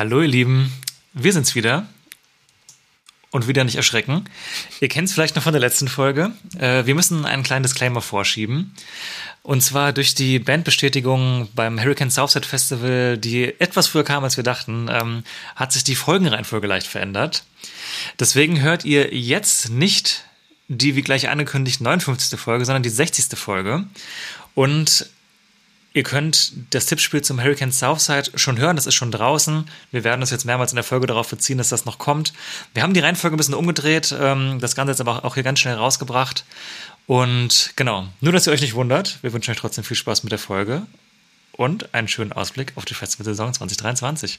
Hallo ihr Lieben, wir sind's wieder. Und wieder nicht erschrecken. Ihr kennt es vielleicht noch von der letzten Folge. Äh, wir müssen einen kleinen Disclaimer vorschieben. Und zwar durch die Bandbestätigung beim Hurricane Southside Festival, die etwas früher kam, als wir dachten, ähm, hat sich die Folgenreihenfolge leicht verändert. Deswegen hört ihr jetzt nicht die, wie gleich angekündigt, 59. Folge, sondern die 60. Folge. Und Ihr könnt das Tippspiel zum Hurricane Southside schon hören, das ist schon draußen. Wir werden uns jetzt mehrmals in der Folge darauf beziehen, dass das noch kommt. Wir haben die Reihenfolge ein bisschen umgedreht, ähm, das Ganze jetzt aber auch hier ganz schnell rausgebracht. Und genau, nur dass ihr euch nicht wundert, wir wünschen euch trotzdem viel Spaß mit der Folge und einen schönen Ausblick auf die Festivalsaison 2023.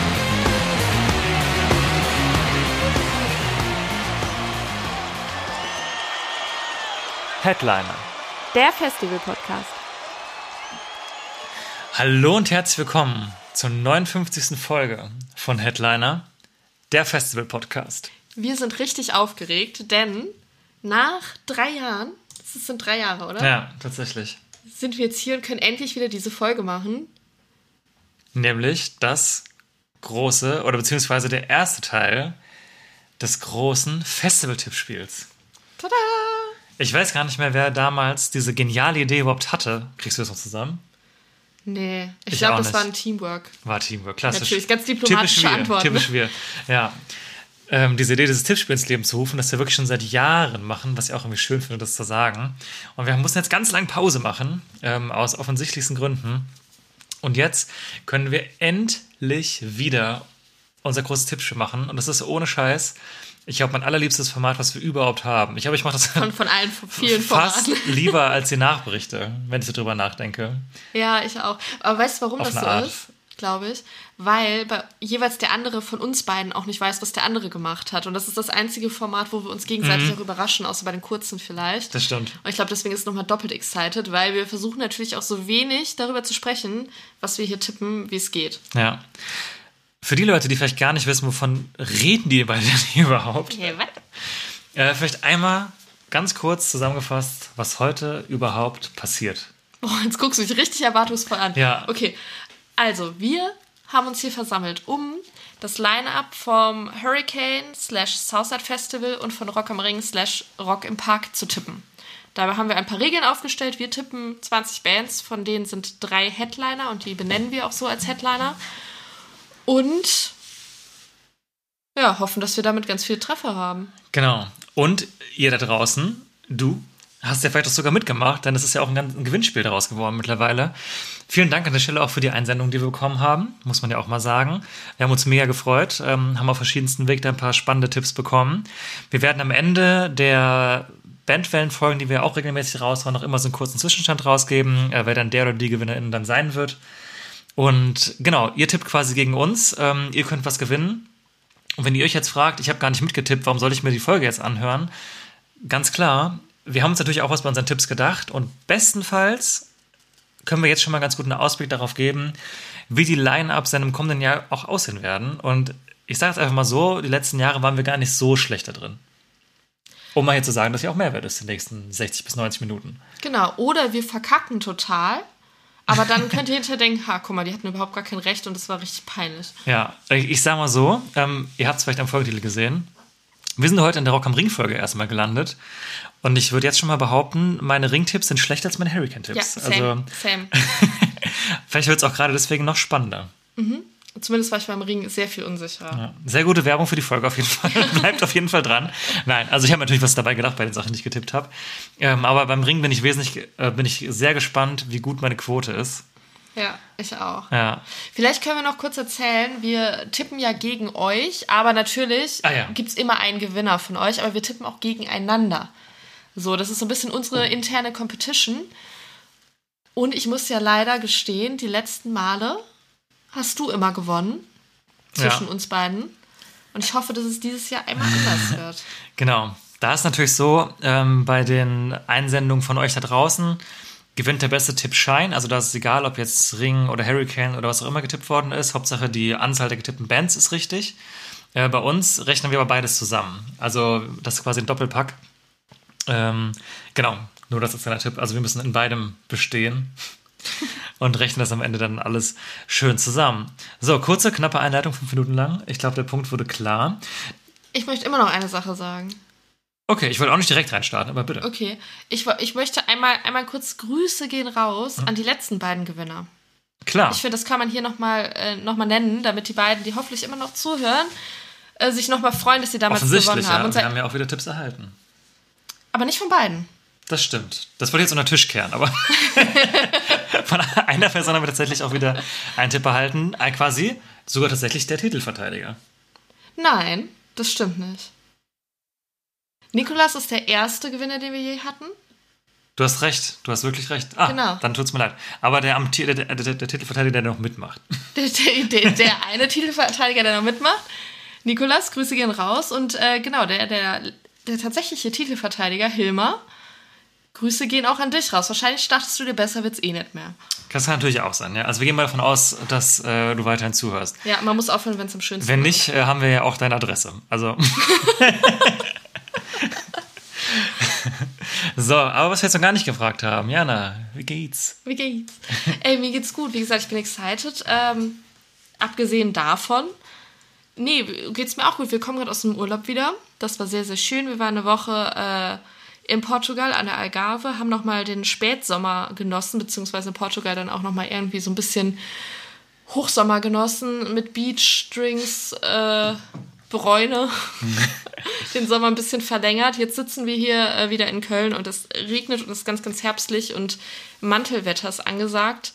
Headliner. Der Festival-Podcast. Hallo und herzlich willkommen zur 59. Folge von Headliner, der Festival-Podcast. Wir sind richtig aufgeregt, denn nach drei Jahren, das sind drei Jahre, oder? Ja, tatsächlich. Sind wir jetzt hier und können endlich wieder diese Folge machen. Nämlich das große, oder beziehungsweise der erste Teil des großen Festival-Tippspiels. Tada! Ich weiß gar nicht mehr, wer damals diese geniale Idee überhaupt hatte. Kriegst du das noch zusammen? Nee, ich, ich glaube, das war ein Teamwork. War Teamwork, klassisch. Natürlich, ganz diplomatische typisch Antwort. Typisch wir, ja. Ähm, diese Idee, dieses Tippspiel ins Leben zu rufen, das wir wirklich schon seit Jahren machen, was ich auch irgendwie schön finde, das zu sagen. Und wir mussten jetzt ganz lange Pause machen, ähm, aus offensichtlichsten Gründen. Und jetzt können wir endlich wieder unser großes Tippspiel machen. Und das ist ohne Scheiß ich glaube, mein allerliebstes Format, was wir überhaupt haben. Ich glaube, ich mache das von, von allen vielen fast Formaten. lieber als die Nachberichte, wenn ich so drüber nachdenke. Ja, ich auch. Aber weißt du, warum Auf das so Art. ist? Glaube ich. Weil bei, jeweils der andere von uns beiden auch nicht weiß, was der andere gemacht hat. Und das ist das einzige Format, wo wir uns gegenseitig mhm. auch überraschen, außer bei den kurzen vielleicht. Das stimmt. Und ich glaube, deswegen ist es nochmal doppelt excited, weil wir versuchen natürlich auch so wenig darüber zu sprechen, was wir hier tippen, wie es geht. Ja. Für die Leute, die vielleicht gar nicht wissen, wovon reden die beiden hier überhaupt? Was? Äh, vielleicht einmal ganz kurz zusammengefasst, was heute überhaupt passiert. Boah, jetzt guckst du mich richtig erwartungsvoll an. Ja. Okay, also wir haben uns hier versammelt, um das Line-Up vom Hurricane slash Southside Festival und von Rock am Ring slash Rock im Park zu tippen. Dabei haben wir ein paar Regeln aufgestellt. Wir tippen 20 Bands, von denen sind drei Headliner und die benennen wir auch so als Headliner. Und ja, hoffen, dass wir damit ganz viele Treffer haben. Genau. Und ihr da draußen, du hast ja vielleicht auch sogar mitgemacht, denn es ist ja auch ein, ein Gewinnspiel daraus geworden mittlerweile. Vielen Dank an der Stelle auch für die Einsendung, die wir bekommen haben, muss man ja auch mal sagen. Wir haben uns mega gefreut, ähm, haben auf verschiedensten Wegen ein paar spannende Tipps bekommen. Wir werden am Ende der Bandwellenfolgen, die wir auch regelmäßig raushauen, noch immer so einen kurzen Zwischenstand rausgeben, äh, wer dann der oder die Gewinnerin dann sein wird. Und genau, ihr tippt quasi gegen uns. Ähm, ihr könnt was gewinnen. Und wenn ihr euch jetzt fragt, ich habe gar nicht mitgetippt, warum soll ich mir die Folge jetzt anhören? Ganz klar, wir haben uns natürlich auch was bei unseren Tipps gedacht. Und bestenfalls können wir jetzt schon mal ganz gut einen Ausblick darauf geben, wie die Line-Ups in einem kommenden Jahr auch aussehen werden. Und ich sage es einfach mal so, die letzten Jahre waren wir gar nicht so schlecht da drin. Um mal hier zu sagen, dass hier auch Mehrwert ist in den nächsten 60 bis 90 Minuten. Genau, oder wir verkacken total aber dann könnt ihr hinterher denken, ha, guck mal, die hatten überhaupt gar kein Recht und das war richtig peinlich. Ja, ich, sag mal so, ähm, ihr habt es vielleicht am Folgetitel gesehen. Wir sind heute in der Rock am Ring-Folge erstmal gelandet. Und ich würde jetzt schon mal behaupten, meine Ringtipps sind schlechter als meine Hurricane-Tipps. Ja, same, also, same. vielleicht wird es auch gerade deswegen noch spannender. Mhm. Zumindest war ich beim Ring sehr viel unsicherer. Ja, sehr gute Werbung für die Folge auf jeden Fall. Bleibt auf jeden Fall dran. Nein, also ich habe natürlich was dabei gedacht bei den Sachen, die ich getippt habe. Ähm, aber beim Ring bin ich wesentlich, äh, bin ich sehr gespannt, wie gut meine Quote ist. Ja, ich auch. Ja. Vielleicht können wir noch kurz erzählen, wir tippen ja gegen euch, aber natürlich ah, ja. gibt es immer einen Gewinner von euch, aber wir tippen auch gegeneinander. So, das ist so ein bisschen unsere oh. interne Competition. Und ich muss ja leider gestehen, die letzten Male hast du immer gewonnen zwischen ja. uns beiden. Und ich hoffe, dass es dieses Jahr einmal anders wird. Genau. Da ist natürlich so, ähm, bei den Einsendungen von euch da draußen gewinnt der beste Tipp Schein. Also da ist es egal, ob jetzt Ring oder Hurricane oder was auch immer getippt worden ist. Hauptsache die Anzahl der getippten Bands ist richtig. Äh, bei uns rechnen wir aber beides zusammen. Also das ist quasi ein Doppelpack. Ähm, genau, nur das ist ein Tipp. Also wir müssen in beidem bestehen und rechnen das am Ende dann alles schön zusammen. So, kurze, knappe Einleitung, fünf Minuten lang. Ich glaube, der Punkt wurde klar. Ich möchte immer noch eine Sache sagen. Okay, ich wollte auch nicht direkt reinstarten, aber bitte. Okay, ich, ich möchte einmal, einmal kurz Grüße gehen raus an die letzten beiden Gewinner. Klar. Ich finde, das kann man hier nochmal äh, noch mal nennen, damit die beiden, die hoffentlich immer noch zuhören, äh, sich nochmal freuen, dass sie damals gewonnen haben. ja. Und Wir haben ja auch wieder Tipps erhalten. aber nicht von beiden. Das stimmt. Das wollte jetzt unter den Tisch kehren, aber von einer Person haben wir tatsächlich auch wieder einen Tipp erhalten. Äh, quasi sogar tatsächlich der Titelverteidiger. Nein, das stimmt nicht. Nikolas ist der erste Gewinner, den wir je hatten. Du hast recht, du hast wirklich recht. Ah, Genau. dann tut's mir leid. Aber der, der, der, der, Titelverteidiger, der noch mitmacht. Der, der eine Titelverteidiger, der noch mitmacht. Nikolas, Grüße gehen raus. Und äh, genau, der, der, der tatsächliche Titelverteidiger, Hilmar, Grüße gehen auch an dich raus. Wahrscheinlich dachtest du dir, besser wird's eh nicht mehr. Das kann natürlich auch sein, ja. Also wir gehen mal davon aus, dass äh, du weiterhin zuhörst. Ja, man muss aufhören, wenn es am schönsten Wenn ist. nicht, äh, haben wir ja auch deine Adresse. Also. so, aber was wir jetzt noch gar nicht gefragt haben, Jana, wie geht's? Wie geht's? Ey, mir geht's gut. Wie gesagt, ich bin excited. Ähm, abgesehen davon, nee, geht's mir auch gut. Wir kommen gerade aus dem Urlaub wieder. Das war sehr, sehr schön. Wir waren eine Woche äh, in Portugal an der Algarve, haben nochmal den Spätsommer genossen, beziehungsweise in Portugal dann auch nochmal irgendwie so ein bisschen Hochsommer genossen mit Beach, Drinks, äh, Bräune. den Sommer ein bisschen verlängert. Jetzt sitzen wir hier äh, wieder in Köln und es regnet und es ist ganz, ganz herbstlich und Mantelwetter ist angesagt.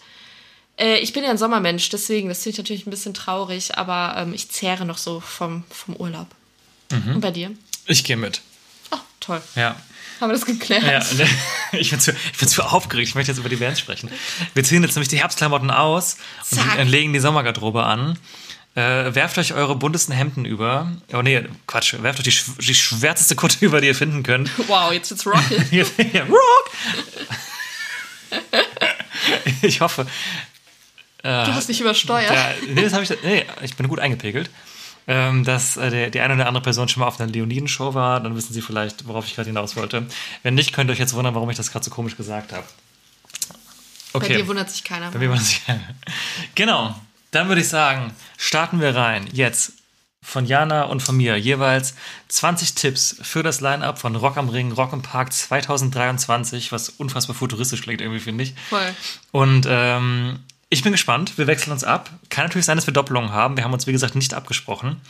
Äh, ich bin ja ein Sommermensch, deswegen, das finde ich natürlich ein bisschen traurig, aber ähm, ich zehre noch so vom, vom Urlaub. Und bei dir? Ich gehe mit. Oh, toll. Ja. Haben wir das geklärt? Ja, ne, ich bin, zu, ich bin zu aufgeregt. Ich möchte jetzt über die Bands sprechen. Wir ziehen jetzt nämlich die Herbstklamotten aus und Zack. äh, legen die Sommergarderobe an. Äh, werft euch eure buntesten Hemden über. Oh nee, Quatsch. Werft euch die, sch die schwärzeste Kutte über, die ihr finden könnt. Wow, jetzt wird's rocket. ja, Rock! ich hoffe. Du hast mich übersteuert. Ja, nee, das habe ich. Nee, ich bin gut eingepegelt. Ähm, dass äh, der, die eine oder andere Person schon mal auf einer Leoniden-Show war, dann wissen Sie vielleicht, worauf ich gerade hinaus wollte. Wenn nicht, könnt ihr euch jetzt wundern, warum ich das gerade so komisch gesagt habe. Bei dir wundert sich keiner. Bei mir war das ja. Genau. Dann würde ich sagen, starten wir rein. Jetzt von Jana und von mir jeweils 20 Tipps für das Line-Up von Rock am Ring, Rock im Park 2023, was unfassbar futuristisch klingt irgendwie, finde ich. Voll. Und ähm, ich bin gespannt. Wir wechseln uns ab. Kann natürlich sein, dass wir Doppelungen haben. Wir haben uns, wie gesagt, nicht abgesprochen.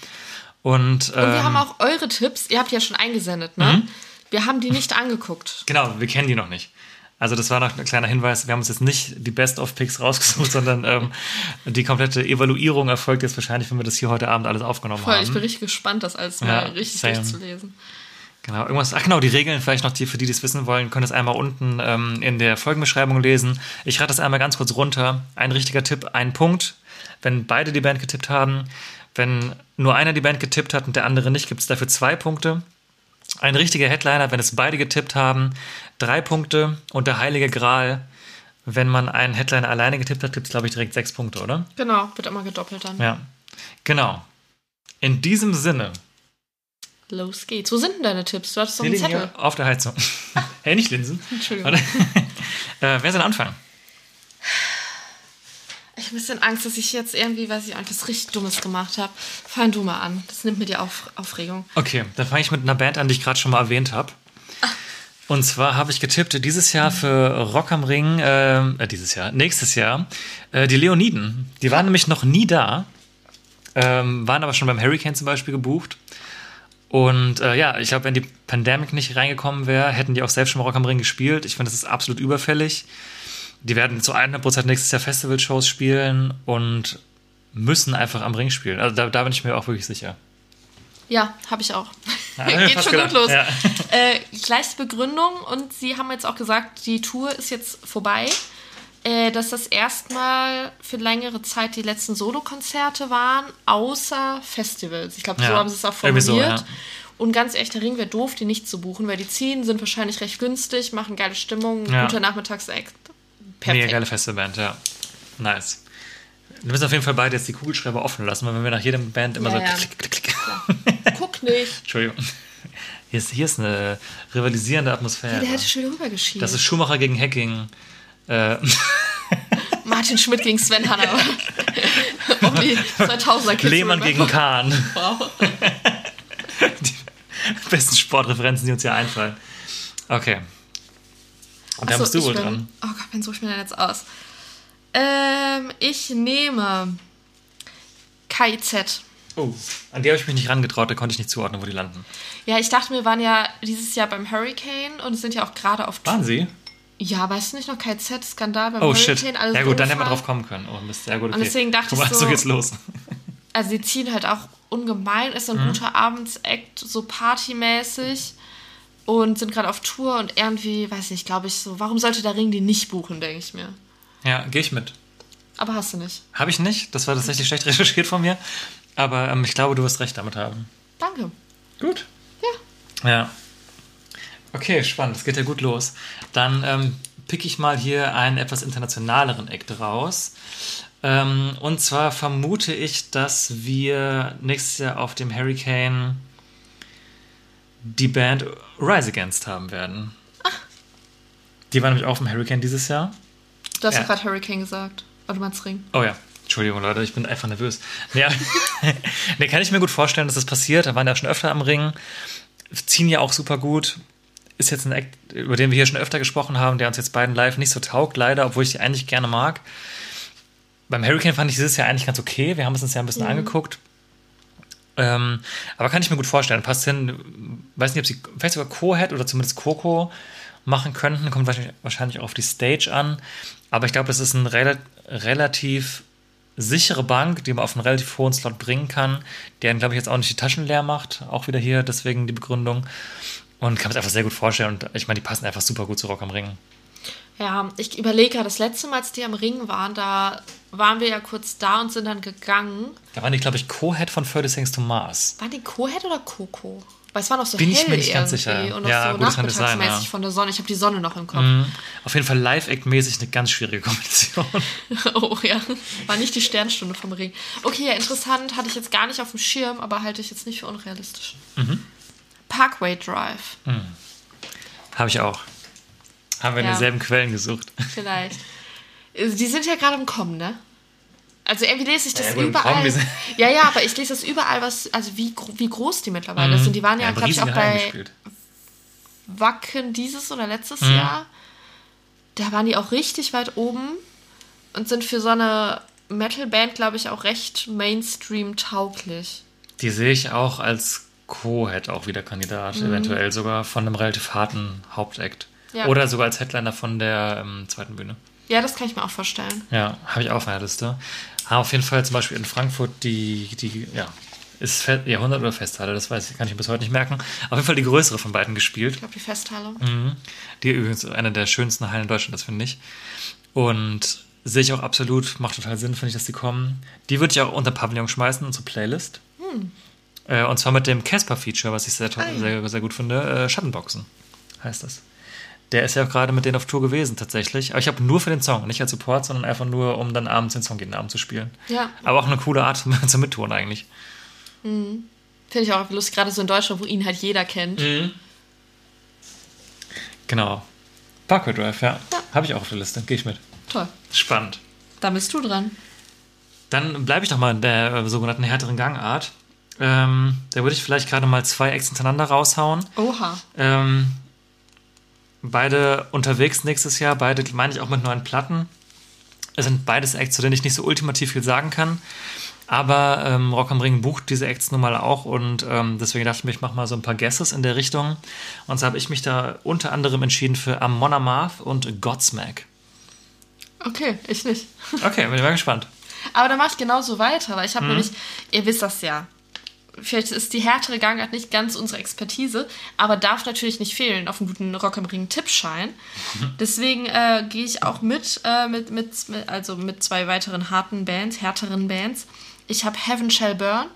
Und, ähm, Und wir haben auch eure Tipps, ihr habt ja schon eingesendet, ne? Mhm. Wir haben die nicht angeguckt. Genau, wir kennen die noch nicht. Also das war noch ein kleiner Hinweis. Wir haben uns jetzt nicht die Best-of-Picks rausgesucht, sondern ähm, die komplette Evaluierung erfolgt jetzt wahrscheinlich, wenn wir das hier heute Abend alles aufgenommen Voll, haben. ich bin richtig gespannt, das alles Ja, mal richtig same. durchzulesen. Genau, irgendwas. Ach genau, die Regeln vielleicht noch, die, für die, die es wissen wollen, können es einmal unten ähm, in der Folgenbeschreibung lesen. Ich rate das einmal ganz kurz runter. Ein richtiger Tipp, ein Punkt. Wenn beide die Band getippt haben, wenn nur einer die Band getippt hat und der andere nicht, gibt es dafür zwei Punkte. Ein richtiger Headliner, wenn es beide getippt haben, drei Punkte. Und der heilige Gral, wenn man einen Headliner alleine getippt hat, gibt es, glaube ich, direkt sechs Punkte, oder? Genau, wird immer gedoppelt dann. Ja. Genau. In diesem Sinne, Los geht's. Wo sind denn deine Tipps? Du hattest doch einen Zettel. auf der Heizung. hey, nicht Linsen. Entschuldigung. Äh, wer soll anfangen? Ich habe ein bisschen Angst, dass ich jetzt irgendwie, weiß ich auch nicht, was richtig Dummes gemacht habe. Fang du mal an. Das nimmt mir die Auf Aufregung. Okay, dann fange ich mit einer Band an, die ich gerade schon mal erwähnt habe. Und zwar habe ich getippt dieses Jahr für Rock am Ring, äh, äh, dieses Jahr, nächstes Jahr, äh, die Leoniden. Die waren nämlich noch nie da, ähm, waren aber schon beim Hurricane zum Beispiel gebucht. Und äh, ja, ich glaube, wenn die Pandemic nicht reingekommen wäre, hätten die auch selbst schon mal Rock am Ring gespielt. Ich finde, das ist absolut überfällig. Die werden zu 100% nächstes Jahr Festival-Shows spielen und müssen einfach am Ring spielen. Also da, da bin ich mir auch wirklich sicher. Ja, habe ich auch. Ja, Geht schon gut gedacht. los. Ja. Äh, gleiche Begründung und sie haben jetzt auch gesagt, die Tour ist jetzt vorbei. Äh, dass das erstmal für längere Zeit die letzten Solokonzerte waren, außer Festivals. Ich glaube, so Ja, haben sie es auch formuliert. so, ja. Und ganz ehrlich, der Ring wäre doof, die nicht zu buchen, weil die ziehen, sind wahrscheinlich recht günstig, machen geile Stimmung, Ja. guter Nachmittagsakt. Mega Perfekt. geile Festivalband, ja. Nice. Wir müssen auf jeden Fall beide jetzt die Kugelschreiber offen lassen, weil wenn wir nach jedem Band immer Ja, so ja. klick, klick, klick. Guck nicht. Entschuldigung. Hier ist, hier ist eine rivalisierende Atmosphäre. Der hätte schon wieder rübergeschieden. das ist Schumacher gegen Hacking. Äh, Martin Schmidt gegen Sven Hanna. um die 2000er Kids Lehmann gegen Kahn. Wow. Die besten Sportreferenzen, die uns hier einfallen. Okay. Und dann Achso, bist du wohl bin- dran. Oh Gott, wen suche ich mir denn jetzt aus? Ähm, ich nehme KIZ. Oh, an die habe ich mich nicht rangetraut, da konnte ich nicht zuordnen, wo die landen. Ja, ich dachte, wir waren ja dieses Jahr beim Hurricane und sind ja auch gerade auf Waren sie? Ja, weißt du nicht noch KZ-Skandal beim Oh Hurricane? shit. Alles Ja gut, dann hätten wir drauf kommen können. Oh Mist, ja gut, okay. Und deswegen dachte Guck mal, ich so so- geht's los. Also sie ziehen halt auch ungemein, ist Mhm. ein guter Abendsakt, so partymäßig und sind gerade auf Tour und irgendwie, weiß nicht, glaube ich so, warum sollte der Ring die nicht buchen, denke ich mir. Ja, gehe ich mit. Aber hast du nicht. Habe ich nicht. Das war tatsächlich schlecht recherchiert von mir. Aber ähm, ich glaube, du wirst recht damit haben. Danke. Gut. Ja. Ja. Okay, spannend. Das geht ja gut los. Dann ähm, pick ich mal hier einen etwas internationaleren Act raus. Ähm, und zwar vermute ich, dass wir nächstes Jahr auf dem Hurricane die Band Rise Against haben werden. Die war nämlich auch auf dem Hurricane dieses Jahr. Du hast Ja. ja gerade Hurricane gesagt. Oder du meinst Ring. Oh ja. Entschuldigung, Leute, ich bin einfach nervös. Ja. nee, kann ich mir gut vorstellen, dass das passiert. Da waren ja schon öfter am Ring. Ziehen ja auch super gut. Ist jetzt ein Act, über den wir hier schon öfter gesprochen haben, der uns jetzt beiden live nicht so taugt, leider, obwohl ich die eigentlich gerne mag. Beim Hurricane fand ich dieses Jahr eigentlich ganz okay. Wir haben es uns ja ein bisschen angeguckt. Ähm, aber kann ich mir gut vorstellen. Passt hin. Weiß nicht, ob sie vielleicht sogar Co-Head oder zumindest Coco machen könnten. Kommt wahrscheinlich- auch auf die Stage an. Aber ich glaube, das ist eine rela relativ sichere Bank, die man auf einen relativ hohen Slot bringen kann, der, glaube ich, jetzt auch nicht die Taschen leer macht. Auch wieder hier, deswegen die Begründung. Und kann mir das einfach sehr gut vorstellen. Und ich meine, die passen einfach super gut zu Rock am Ring. Ja, ich überlege gerade, das letzte Mal, als die am Ring waren, da waren wir ja kurz da und sind dann gegangen. Da waren die, glaube ich, Co-Head von 30 Things to Mars. Waren die Co-Head oder Coco? Weil es war noch so Bin ich hell mir nicht ganz sicher. und noch Ja, so sein, nachmittagsmäßig ja. von der Sonne. Ich habe die Sonne noch im Kopf. Auf jeden Fall Live-Act-mäßig eine ganz schwierige Kombination. Oh ja, war nicht die Sternstunde vom Ring. Okay, ja, interessant, hatte ich jetzt gar nicht auf dem Schirm, aber halte ich jetzt nicht für unrealistisch. Mhm. Parkway Drive, Habe ich auch. Haben wir in Ja. denselben Quellen gesucht. vielleicht. Äh, Die sind ja gerade im Kommen, ne? Also irgendwie lese ich das Ja, überall. Ja, ja, aber ich lese das überall, was, also wie, wie groß die mittlerweile sind. Die waren ja, haben glaube ich, auch bei gespielt. Wacken dieses oder letztes Mhm. Jahr. Da waren die auch richtig weit oben und sind für so eine Metal-Band, glaube ich, auch recht Mainstream-tauglich. Die sehe ich auch als Co-Head auch wieder Kandidat, eventuell sogar von einem relativ harten Hauptakt. Ja. Oder sogar als Headliner von der ähm, zweiten Bühne. Ja, das kann ich mir auch vorstellen. Ja, habe ich auch auf meiner Liste. Haben auf jeden Fall zum Beispiel in Frankfurt die, die ja, ist Fe Jahrhundert oder Festhalle, das weiß ich, kann ich mir bis heute nicht merken. Auf jeden Fall die größere von beiden gespielt. Ich glaube, die Festhalle. Die übrigens eine der schönsten Hallen in Deutschland ist, finde ich. Und sehe ich auch absolut, macht total Sinn, finde ich, dass die kommen. Die würde ich auch unter Pavillon schmeißen, unsere Playlist. Äh, und zwar mit dem Casper-Feature, was ich sehr, Ah, sehr, sehr gut finde. Äh, Schattenboxen heißt das. Der ist ja auch gerade mit denen auf Tour gewesen, tatsächlich. Aber ich habe nur für den Song, nicht als Support, sondern einfach nur, um dann abends den Song jeden Abend zu spielen. Ja. Aber auch eine coole Art zum, Mittun eigentlich. Finde ich auch lustig, gerade so in Deutschland, wo ihn halt jeder kennt. Genau. Parkway Drive, ja. Ja. Habe ich auch auf der Liste. Gehe ich mit. Toll. Spannend. Da bist du dran. Dann bleibe ich doch mal in der äh, sogenannten härteren Gangart. Ähm, da würde ich vielleicht gerade mal zwei Acts hintereinander raushauen. Oha. Ähm, beide unterwegs nächstes Jahr, beide meine ich auch mit neuen Platten. Es sind beides Acts, zu denen ich nicht so ultimativ viel sagen kann. Aber ähm, Rock am Ring bucht diese Acts nun mal auch und ähm, deswegen dachte ich mir, ich mache mal so ein paar Guesses in der Richtung. Und so habe ich mich da unter anderem entschieden für Amon Amarth und Godsmack. Okay, ich nicht. Okay, bin ich mal gespannt. Aber dann mache ich genauso weiter, weil ich habe nämlich, ihr wisst das ja, vielleicht ist die härtere Gangart nicht ganz unsere Expertise, aber darf natürlich nicht fehlen auf einem guten Rock am Ring Tippschein. Deswegen äh, gehe ich auch mit, äh, mit, mit, also mit zwei weiteren harten Bands, härteren Bands. Ich habe Heaven Shall Burn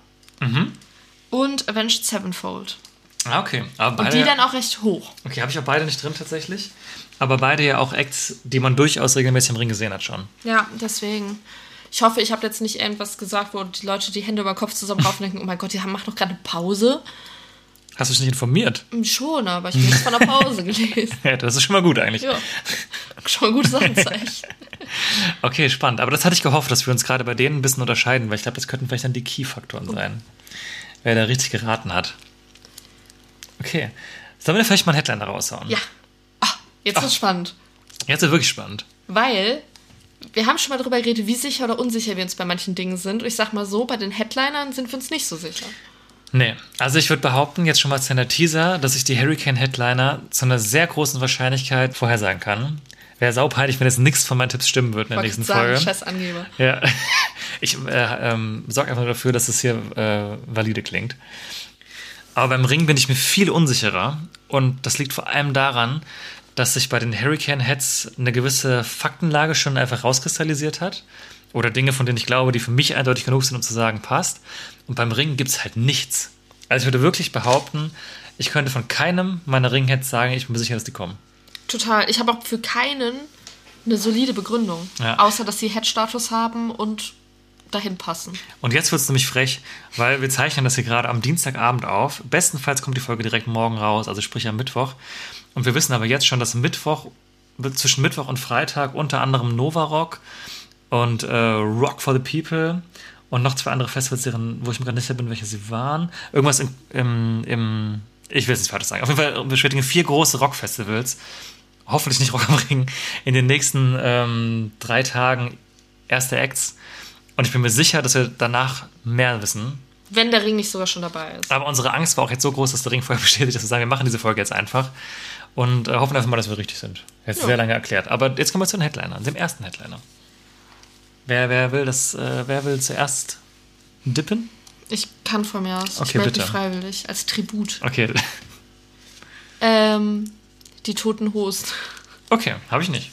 und Avenged Sevenfold. Ah, okay. Aber Und beide, die dann auch recht hoch. okay, habe ich auch beide nicht drin tatsächlich. Aber beide ja auch Acts, die man durchaus regelmäßig im Ring gesehen hat schon. Ja, deswegen. Ich hoffe, ich habe jetzt nicht irgendwas gesagt, wo die Leute die Hände über den Kopf zusammenraufen und denken, oh mein Gott, die haben, machen doch gerade eine Pause. Hast du dich nicht informiert? Hm, Schon, aber ich habe nichts von der Pause gelesen. Ja, das ist schon mal gut eigentlich. Ja, schon ein gutes Anzeichen. Okay, spannend. Aber das hatte ich gehofft, dass wir uns gerade bei denen ein bisschen unterscheiden, weil ich glaube, das könnten vielleicht dann die Key-Faktoren sein. Wer da richtig geraten hat. Okay. Sollen wir vielleicht mal einen Headliner raushauen? Ja. Ah, jetzt ist spannend. Jetzt ist wirklich spannend. Weil wir haben schon mal darüber geredet, wie sicher oder unsicher wir uns bei manchen Dingen sind. Und ich sag mal so, bei den Headlinern sind wir uns nicht so sicher. Nee, also ich würde behaupten, jetzt schon mal zu einer Teaser, dass ich die Hurricane Headliner zu einer sehr großen Wahrscheinlichkeit vorhersagen kann. Wäre saupeilig, wenn jetzt nichts von meinen Tipps stimmen würde in der nächsten sagen, Folge. scheiß Angeber. Ja, ich äh, ähm, sorge einfach nur dafür, dass es hier äh, valide klingt. Aber beim Ring bin ich mir viel unsicherer und das liegt vor allem daran, dass sich bei den Hurricane Heads eine gewisse Faktenlage schon einfach rauskristallisiert hat. Oder Dinge, von denen ich glaube, die für mich eindeutig genug sind, um zu sagen, passt. Und beim Ring gibt es halt nichts. Also ich würde wirklich behaupten, ich könnte von keinem meiner Ringheads sagen, ich bin mir sicher, dass die kommen. Total. Ich habe auch für keinen eine solide Begründung. Ja. Außer, dass sie Head-Status haben und dahin passen. Und jetzt wird es nämlich frech, weil wir zeichnen das hier gerade am Dienstagabend auf. Bestenfalls kommt die Folge direkt morgen raus, also sprich am Mittwoch. Und wir wissen aber jetzt schon, dass Mittwoch, zwischen Mittwoch und Freitag unter anderem Nova Rock und äh, Rock for the People und noch zwei andere Festivals, deren, wo ich mir gerade nicht sicher bin, welche sie waren. Irgendwas im, im, im ich will es nicht falsch sagen. Auf jeden Fall bestätigen vier große Rockfestivals, hoffentlich nicht Rock am Ring, in den nächsten ähm, drei Tagen erste Acts. Und ich bin mir sicher, dass wir danach mehr wissen. Wenn der Ring nicht sogar schon dabei ist. Aber unsere Angst war auch jetzt so groß, dass der Ring vorher bestätigt, dass wir sagen, wir machen diese Folge jetzt einfach. Und äh, hoffen einfach mal, dass wir richtig sind. Jetzt Ja. sehr lange erklärt. Aber jetzt kommen wir zu den Headlinern, dem ersten Headliner. Wer, wer will das, äh, wer will zuerst dippen? Ich kann von mir aus. ich Okay, melde bitte. mich freiwillig. Als Tribut. Okay. Ähm, die Toten Hosen. Okay, habe ich nicht.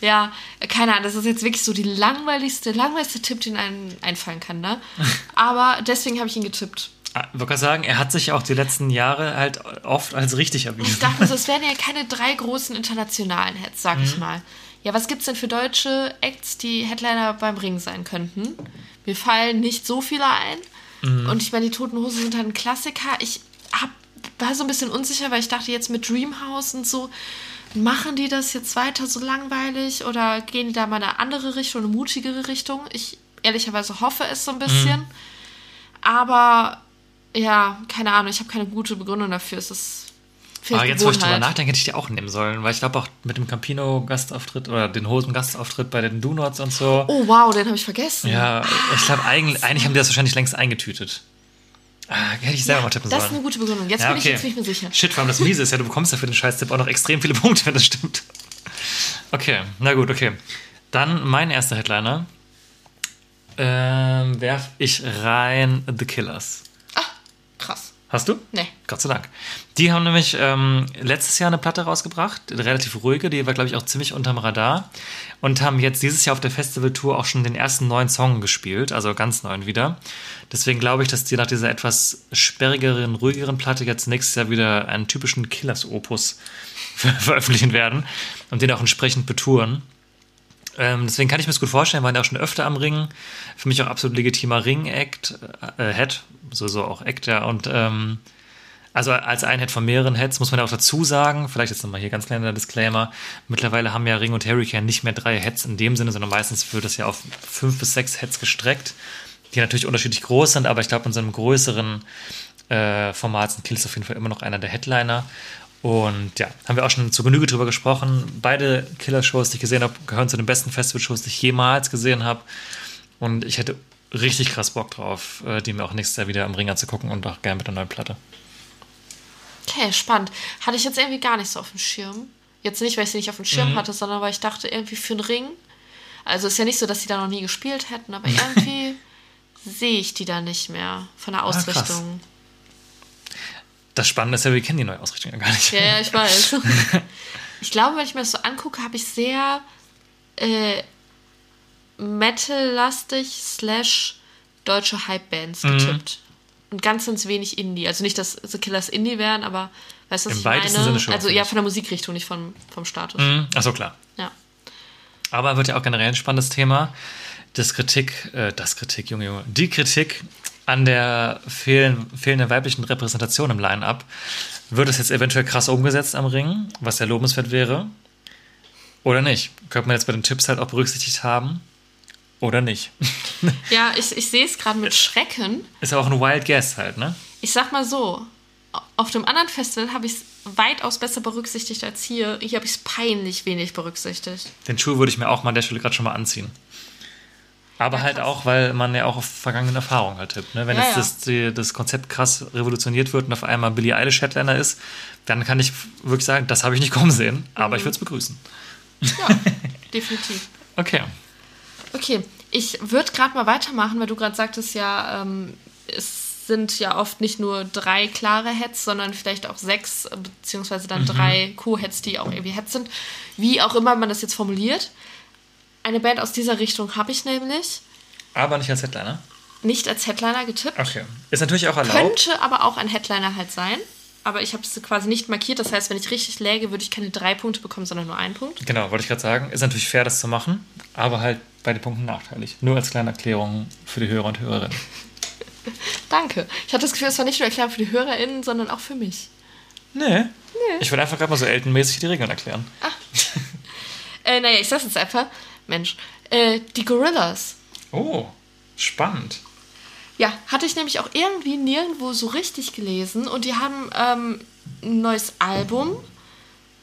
Ja, keine Ahnung, das ist jetzt wirklich so die langweiligste, langweiligste Tipp, den einem einfallen kann, ne? Aber deswegen habe ich ihn getippt. Ich wollte gerade sagen, er hat sich auch die letzten Jahre halt oft als richtig Ich erwiesen. dachte mir so, es wären ja keine drei großen internationalen Hits, sag Mhm. ich mal. Ja, was gibt's denn für deutsche Acts, die Headliner beim Ring sein könnten? Mir fallen nicht so viele ein. Mhm. Und ich meine, die Toten Hosen sind halt ein Klassiker. Ich hab, war so ein bisschen unsicher, weil ich dachte jetzt mit Dreamhouse und so, machen die das jetzt weiter so langweilig oder gehen die da mal in eine andere Richtung, eine mutigere Richtung? Ich ehrlicherweise hoffe es so ein bisschen. Mhm. Aber ja, keine Ahnung, ich habe keine gute Begründung dafür. Es ist Aber jetzt, wo ich drüber nachdenke, hätte ich die auch nehmen sollen, weil ich glaube auch mit dem Campino-Gastauftritt oder den Hosen-Gastauftritt bei den Do-Nots und so. Oh wow, den habe ich vergessen. Ja, ich glaube, eigentlich, eigentlich haben die das wahrscheinlich längst eingetütet. Ah, hätte ich selber mal tippen Das ist sollen. eine gute Begründung. Jetzt Ja, bin ich okay. jetzt nicht mehr sicher. Shit, vor allem das Miese ist ja, du bekommst ja für den Scheißtipp auch noch extrem viele Punkte, wenn das stimmt. Okay, na gut, okay. Dann mein erster Headliner. Ähm, werf ich rein The Killers. Hast du? Nee. Gott sei Dank. Die haben nämlich ähm, letztes Jahr eine Platte rausgebracht, eine relativ ruhige, die war, glaube ich, auch ziemlich unterm Radar. Und haben jetzt dieses Jahr auf der Festivaltour auch schon den ersten neuen Song gespielt, also ganz neuen wieder. Deswegen glaube ich, dass die nach dieser etwas sperrigeren, ruhigeren Platte jetzt nächstes Jahr wieder einen typischen Killers-Opus ver veröffentlichen werden und den auch entsprechend betouren. Ähm, deswegen kann ich mir das gut vorstellen, waren ja auch schon öfter am Ring. Für mich auch absolut legitimer Ring-Act, äh, Head, sowieso auch Act, ja. Und ähm, also als ein Head von mehreren Heads muss man ja auch dazu sagen, vielleicht jetzt nochmal hier ganz kleiner Disclaimer, mittlerweile haben ja Ring und Hurricane nicht mehr drei Heads in dem Sinne, sondern meistens wird das ja auf fünf bis sechs Heads gestreckt, die natürlich unterschiedlich groß sind, aber ich glaube in so einem größeren äh, Format sind Kills auf jeden Fall immer noch einer der Headliner. Und ja, haben wir auch schon zu Genüge drüber gesprochen. Beide Killer-Shows, die ich gesehen habe, gehören zu den besten Festival-Shows, die ich jemals gesehen habe. Und ich hätte richtig krass Bock drauf, äh, die mir auch nächstes Jahr wieder am Ring anzugucken und auch gerne mit einer neuen Platte. Okay, spannend. Hatte ich jetzt irgendwie gar nicht so auf dem Schirm. Jetzt nicht, weil ich sie nicht auf dem Schirm Mhm. hatte, sondern weil ich dachte, irgendwie für einen Ring. Also ist ja nicht so, dass sie da noch nie gespielt hätten, aber irgendwie sehe ich die da nicht mehr von der Ah. Ausrichtung. Das Spannende ist ja, wir kennen die neue Ausrichtung ja gar nicht. Ja, ja, ich weiß. ich glaube, wenn ich mir das so angucke, habe ich sehr äh, Metal-lastig slash deutsche Hype-Bands Mhm. getippt. und ganz, ganz wenig Indie. Also nicht, dass The Killers Indie wären, aber weißt du, was Im ich weitesten meine? Sinne schon, also ja, von der Musikrichtung, nicht vom, vom Status. Mhm. Achso, klar. Ja. Aber wird ja auch generell ein spannendes Thema. Das Kritik, äh, das Kritik, Junge, Junge, die Kritik an der fehlen, fehlenden weiblichen Repräsentation im Line-Up. Wird es jetzt eventuell krass umgesetzt am Ring, was ja lobenswert wäre? Oder nicht? Könnte man jetzt bei den Tipps halt auch berücksichtigt haben? Oder nicht? Ja, ich, ich sehe es gerade mit Schrecken. Ist ja auch ein Wild Guess halt, ne? Ich sag mal so, auf dem anderen Festival habe ich es weitaus besser berücksichtigt als hier. Hier habe ich es peinlich wenig berücksichtigt. Den Schuh würde ich mir auch mal an der Stelle gerade schon mal anziehen. Aber Ja, halt krass. auch, weil man ja auch auf vergangene Erfahrungen halt tippt. Ne? Wenn Ja, jetzt. Das, die, das Konzept krass revolutioniert wird und auf einmal Billie Eilish Headliner ist, dann kann ich wirklich sagen, das habe ich nicht kommen sehen, aber ich Mhm. würde es begrüßen. Ja, definitiv. Okay. Okay, ich würde gerade mal weitermachen, weil du gerade sagtest, ja, ähm, es sind ja oft nicht nur drei klare Heads, sondern vielleicht auch sechs, beziehungsweise dann drei Co-Heads, die auch irgendwie Heads sind. Wie auch immer man das jetzt formuliert. Eine Band aus dieser Richtung habe ich nämlich Aber nicht als Headliner. nicht als Headliner getippt. Okay. Ist natürlich auch erlaubt. Könnte aber auch ein Headliner halt sein. Aber ich habe es quasi nicht markiert. Das heißt, wenn ich richtig läge, würde ich keine drei Punkte bekommen, sondern nur einen Punkt. Genau, wollte ich gerade sagen. Ist natürlich fair, das zu machen, aber halt bei den Punkten nachteilig. Nur als kleine Erklärung für die Hörer und Hörerinnen. Danke. Ich hatte das Gefühl, es war nicht nur erklärt für die HörerInnen, sondern auch für mich. Nee. Ich würde einfach gerade mal so Elton-mäßig die Regeln erklären. Äh, naja, ich sag's jetzt einfach. Mensch. Äh, die Gorillas. Oh, spannend. Ja, hatte ich nämlich auch irgendwie nirgendwo so richtig gelesen. Und die haben ähm, ein neues Album.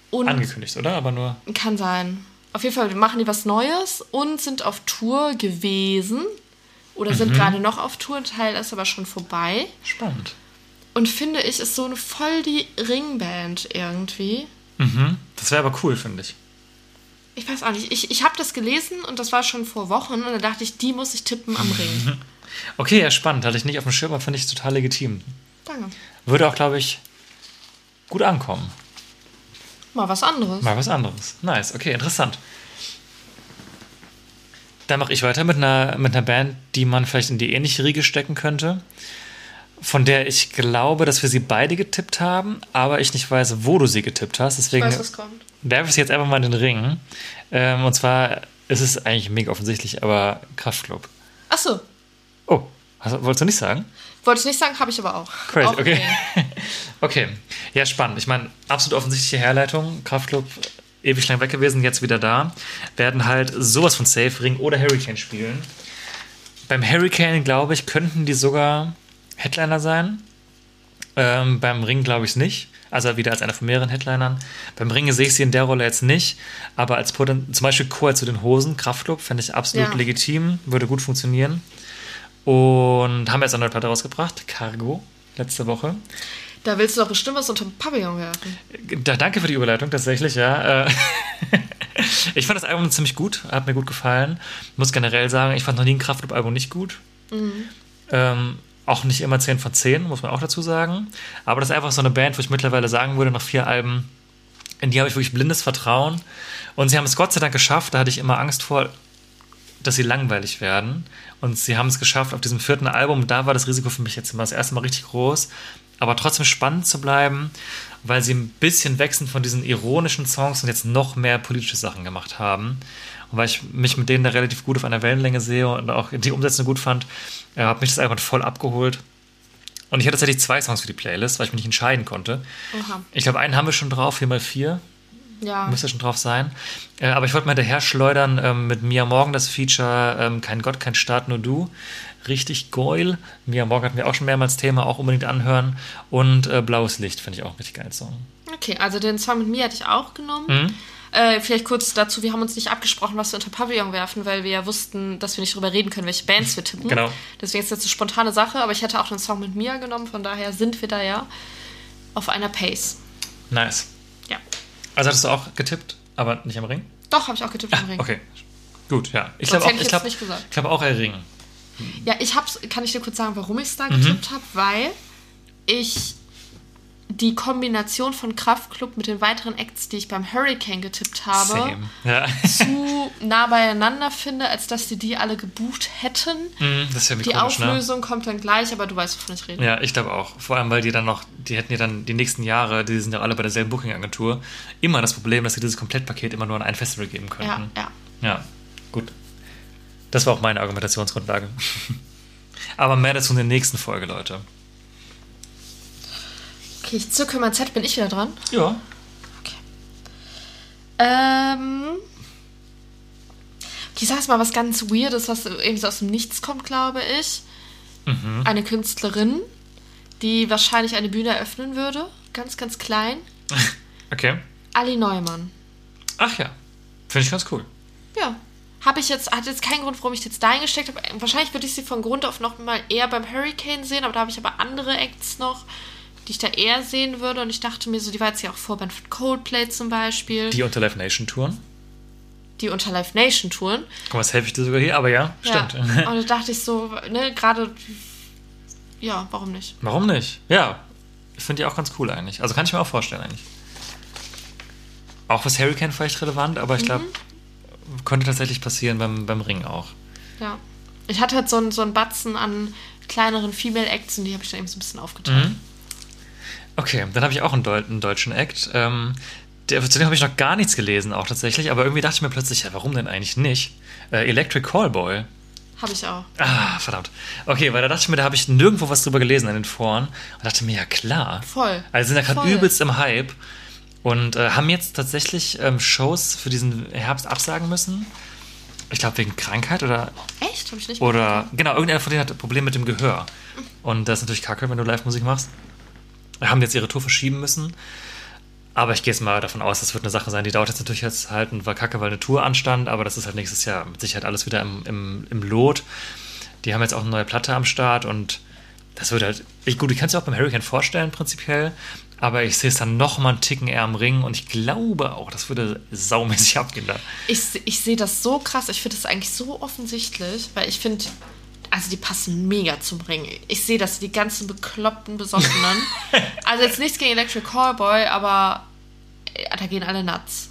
Und Angekündigt, oder? Aber nur. kann sein. Auf jeden Fall machen die was Neues und sind auf Tour gewesen. Oder Mhm. sind gerade noch auf Tour. Ein Teil ist aber schon vorbei. Spannend. Und finde ich, ist so eine voll die Ringband irgendwie. Das wäre aber cool, finde ich. Ich weiß auch nicht. Ich, ich habe das gelesen und das war schon vor Wochen. Und da dachte ich, die muss ich tippen am Ring. Okay, ja, spannend. Hatte ich nicht auf dem Schirm, aber finde ich total legitim. Danke. Würde auch, glaube ich, gut ankommen. Mal was anderes. Mal was anderes. Nice, okay, interessant. Dann mache ich weiter mit einer, mit einer Band, die man vielleicht in die ähnliche Riege stecken könnte. Von der ich glaube, dass wir sie beide getippt haben, aber ich nicht weiß, wo du sie getippt hast. Ich Deswegen weiß, was kommt. Werfe ich sie jetzt einfach mal in den Ring. Ähm, und zwar ist es eigentlich mega offensichtlich, aber Kraftclub. Achso. Oh, hast, wolltest du nicht sagen? Wollte ich nicht sagen, habe ich aber auch. Crazy, auch okay. Okay. Ja, spannend. Ich meine, absolut offensichtliche Herleitung. Kraftclub ewig lang weg gewesen, jetzt wieder da. Werden halt sowas von Safe Ring oder Hurricane spielen. Beim Hurricane, glaube ich, könnten die sogar Headliner sein. Ähm, beim Ring glaube ich es nicht. Also wieder als einer von mehreren Headlinern. Beim Ring sehe ich sie in der Rolle jetzt nicht. Aber als Poten zum Beispiel Chor zu den Hosen, Kraftclub, fände ich absolut Ja. legitim. Würde gut funktionieren. Und haben jetzt eine neue Platte rausgebracht. Cargo, letzte Woche. Da willst du doch bestimmt was unter dem Pavillon werfen. Da, danke für die Überleitung, tatsächlich, ja. Äh, ich fand das Album ziemlich gut, hat mir gut gefallen. Muss generell sagen, ich fand noch nie ein Kraftclub-Album nicht gut. Ähm, auch nicht immer 10 von 10, muss man auch dazu sagen. Aber das ist einfach so eine Band, wo ich mittlerweile sagen würde, nach vier Alben, in die habe ich wirklich blindes Vertrauen. Und sie haben es Gott sei Dank geschafft, da hatte ich immer Angst vor, dass sie langweilig werden. Und sie haben es geschafft auf diesem vierten Album. Da war das Risiko für mich jetzt immer das erste Mal richtig groß. Aber trotzdem spannend zu bleiben, weil sie ein bisschen wechseln von diesen ironischen Songs und jetzt noch mehr politische Sachen gemacht haben. Und weil ich mich mit denen da relativ gut auf einer Wellenlänge sehe und auch die Umsetzung gut fand, äh, hat mich das Album voll abgeholt. Und ich hatte tatsächlich zwei Songs für die Playlist, weil ich mich nicht entscheiden konnte. Oha. Ich glaube, einen haben wir schon drauf, 4x4 Ja. müsste schon drauf sein. Äh, aber ich wollte mal hinterher schleudern ähm, mit Mia Morgan das Feature ähm, Kein Gott, kein Staat, nur du. Richtig geil. Mia Morgan hatten wir auch schon mehrmals Thema, auch unbedingt anhören. Und äh, Blaues Licht finde ich auch ein richtig geilen Song. Okay, also den Song mit mir hatte ich auch genommen. Mhm. Äh, vielleicht kurz dazu, wir haben uns nicht abgesprochen, was wir unter Pavillon werfen, weil wir ja wussten, dass wir nicht drüber reden können, welche Bands wir tippen. Genau. Deswegen ist das eine spontane Sache, aber ich hätte auch den Song mit Mia genommen, von daher sind wir da ja auf einer Pace. Nice. Ja. Also hattest du auch getippt, aber nicht am Ring? Doch, habe ich auch getippt im Ring. Okay. Gut, ja. Ich glaube auch, ich glaub, nicht gesagt. ich glaube auch Ring. Ja, ich hab's, kann ich dir kurz sagen, warum ich es da Mhm. getippt habe? Weil ich die Kombination von Kraftklub mit den weiteren Acts, die ich beim Hurricane getippt habe. Ja. zu nah beieinander finde, als dass sie die alle gebucht hätten. Ist ja Die komisch, ne? Auflösung kommt dann gleich, aber du weißt, wovon ich rede. Ja, ich glaube auch. Vor allem, weil die dann noch, die hätten ja dann die nächsten Jahre, die sind ja alle bei derselben Booking-Agentur, immer das Problem, dass sie dieses Komplettpaket immer nur an ein Festival geben ja. könnten. ja. Ja, gut. Das war auch meine Argumentationsgrundlage. Aber mehr dazu in der nächsten Folge, Leute. Okay, ich zücke mein Z, bin ich wieder dran? Ja. Ähm. Okay, ich sag mal was ganz Weirdes, was irgendwie so aus dem Nichts kommt, glaube ich. Mhm. Eine Künstlerin, die wahrscheinlich eine Bühne eröffnen würde. Ganz, ganz klein. Okay. Ali Neumann. Ach ja. Finde ich ganz cool. Ja. Habe ich jetzt, hat jetzt keinen Grund, warum ich jetzt da eingesteckt habe. Wahrscheinlich würde ich sie von Grund auf noch mal eher beim Hurricane sehen, aber da habe ich aber andere Acts noch, die ich da eher sehen würde. Und ich dachte mir so, die war jetzt ja auch Vorband von Coldplay zum Beispiel, die, Die unter Live Nation Touren. unter Live Nation touren. Guck mal, das helfe ich dir sogar hier, aber ja, stimmt. Ja. Und da dachte ich so, ne, gerade, ja, warum nicht? Warum nicht? Ja. Ich finde die auch ganz cool eigentlich. Also kann ich mir auch vorstellen eigentlich. Auch was Hurricane vielleicht relevant, aber ich glaube, könnte tatsächlich passieren beim, beim Ring auch. Ja. Ich hatte halt so einen, so einen Batzen an kleineren Female Acts und die habe ich dann eben so ein bisschen aufgeteilt. Mhm. Okay, dann habe ich auch einen, Deu einen deutschen Act. Ähm, der, zu dem habe ich noch gar nichts gelesen, auch tatsächlich, aber irgendwie dachte ich mir plötzlich, ja, warum denn eigentlich nicht? Äh, Electric Callboy. Habe ich auch. Ah, verdammt. Okay, weil da dachte ich mir, da habe ich nirgendwo was drüber gelesen in den Foren und dachte mir, ja klar. Voll. Also sind ja gerade übelst im Hype und äh, haben jetzt tatsächlich ähm, Shows für diesen Herbst absagen müssen. Ich glaube wegen Krankheit oder Echt? Habe ich nicht oder genau, irgendeiner von denen hat ein Problem mit dem Gehör. Und das ist natürlich kacke, wenn du Live-Musik machst. Haben jetzt ihre Tour verschieben müssen. Aber ich gehe jetzt mal davon aus, das wird eine Sache sein, die dauert jetzt natürlich jetzt halt und war kacke, weil eine Tour anstand, aber das ist halt nächstes Jahr mit Sicherheit alles wieder im, im, im Lot. Die haben jetzt auch eine neue Platte am Start und das wird halt. Ich, gut, ich kann es mir auch beim Hurricane vorstellen, prinzipiell, aber ich sehe es dann noch mal einen Ticken eher am Ring und ich glaube auch, das würde saumäßig abgehen da. Ich, ich sehe das so krass. Ich finde das eigentlich so offensichtlich, weil ich finde, also die passen mega zum Ring. Ich sehe das, die ganzen bekloppten Besoffenen. also jetzt nichts gegen Electric Callboy, aber äh, da gehen alle nuts.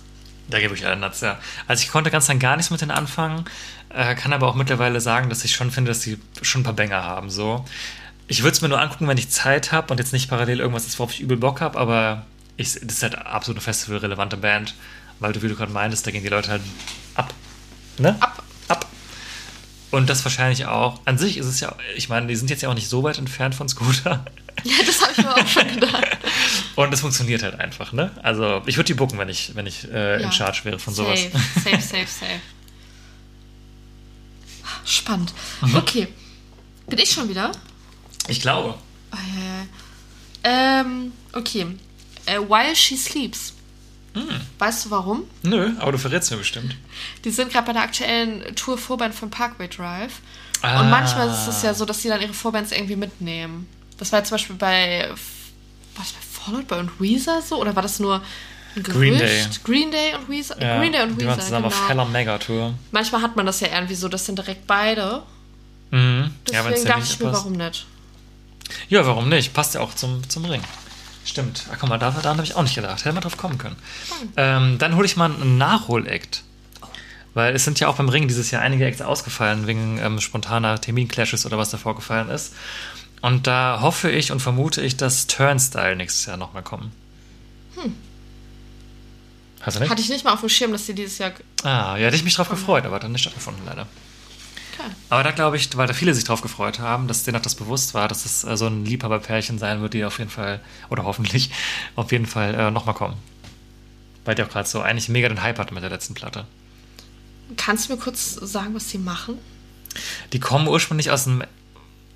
Da gebe ich alle Nuts, ja. Also ich konnte ganz dann gar nichts mit denen anfangen, äh, kann aber auch mittlerweile sagen, dass ich schon finde, dass die schon ein paar Banger haben. So. Ich würde es mir nur angucken, wenn ich Zeit habe und jetzt nicht parallel irgendwas ist, worauf ich übel Bock habe, aber ich, das ist halt absolut eine festivalrelevante Band, weil du, wie du gerade meintest, da gehen die Leute halt ab. Ne? Ab. Ab. Und das wahrscheinlich auch. An sich ist es ja, ich meine, die sind jetzt ja auch nicht so weit entfernt von Scooter. Ja, das habe ich mir auch schon gedacht. Und das funktioniert halt einfach, ne? Also ich würde die bucken, wenn ich, wenn ich äh, in Ja. Charge wäre von sowas. Safe, safe, safe, safe. Spannend. Mhm. Okay. Bin ich schon wieder? Ich glaube. Äh, ähm, okay. Äh, While She Sleeps. Hm. Weißt du warum? Nö, aber du verrätst mir bestimmt. Die sind gerade bei der aktuellen Tour-Vorband von Parkway Drive. Ah. Und manchmal ist es ja so, dass die dann ihre Vorbands irgendwie mitnehmen. Das war ja zum Beispiel bei, was bei Fall Out Boy und Weezer so? Oder war das nur ein Gerücht? Green Day. Green Day und Weezer? Ja, Green Day und die Weezer, waren zusammen genau. auf Heller Mega Tour. Manchmal hat man das ja irgendwie so, das sind direkt beide. Mhm. Deswegen wenn's dachte nicht ich mir, passt. warum nicht? Ja, warum nicht? Passt ja auch zum, zum Ring. Stimmt. Ach, guck mal, daran habe ich auch nicht gedacht. Hätte man drauf kommen können. Ähm, dann hole ich mal einen Nachhol-Act. Weil es sind ja auch beim Ring dieses Jahr einige Acts ausgefallen, wegen ähm, spontaner Terminclashes oder was da vorgefallen ist. Und da hoffe ich und vermute ich, dass Turnstyle nächstes Jahr nochmal kommen. Hm. Hast du nicht? Hatte ich nicht mal auf dem Schirm, dass die dieses Jahr. ah, ja, hätte ich mich drauf gefreut, aber hat dann nicht stattgefunden, leider. Aber da glaube ich, weil da viele sich drauf gefreut haben, dass denen auch das bewusst war, dass es äh, so ein Liebhaberpärchen sein wird, die auf jeden Fall, oder hoffentlich, auf jeden Fall äh, nochmal kommen. Weil die auch gerade so eigentlich mega den Hype hatten mit der letzten Platte. Kannst du mir kurz sagen, was die machen? Die kommen ursprünglich aus dem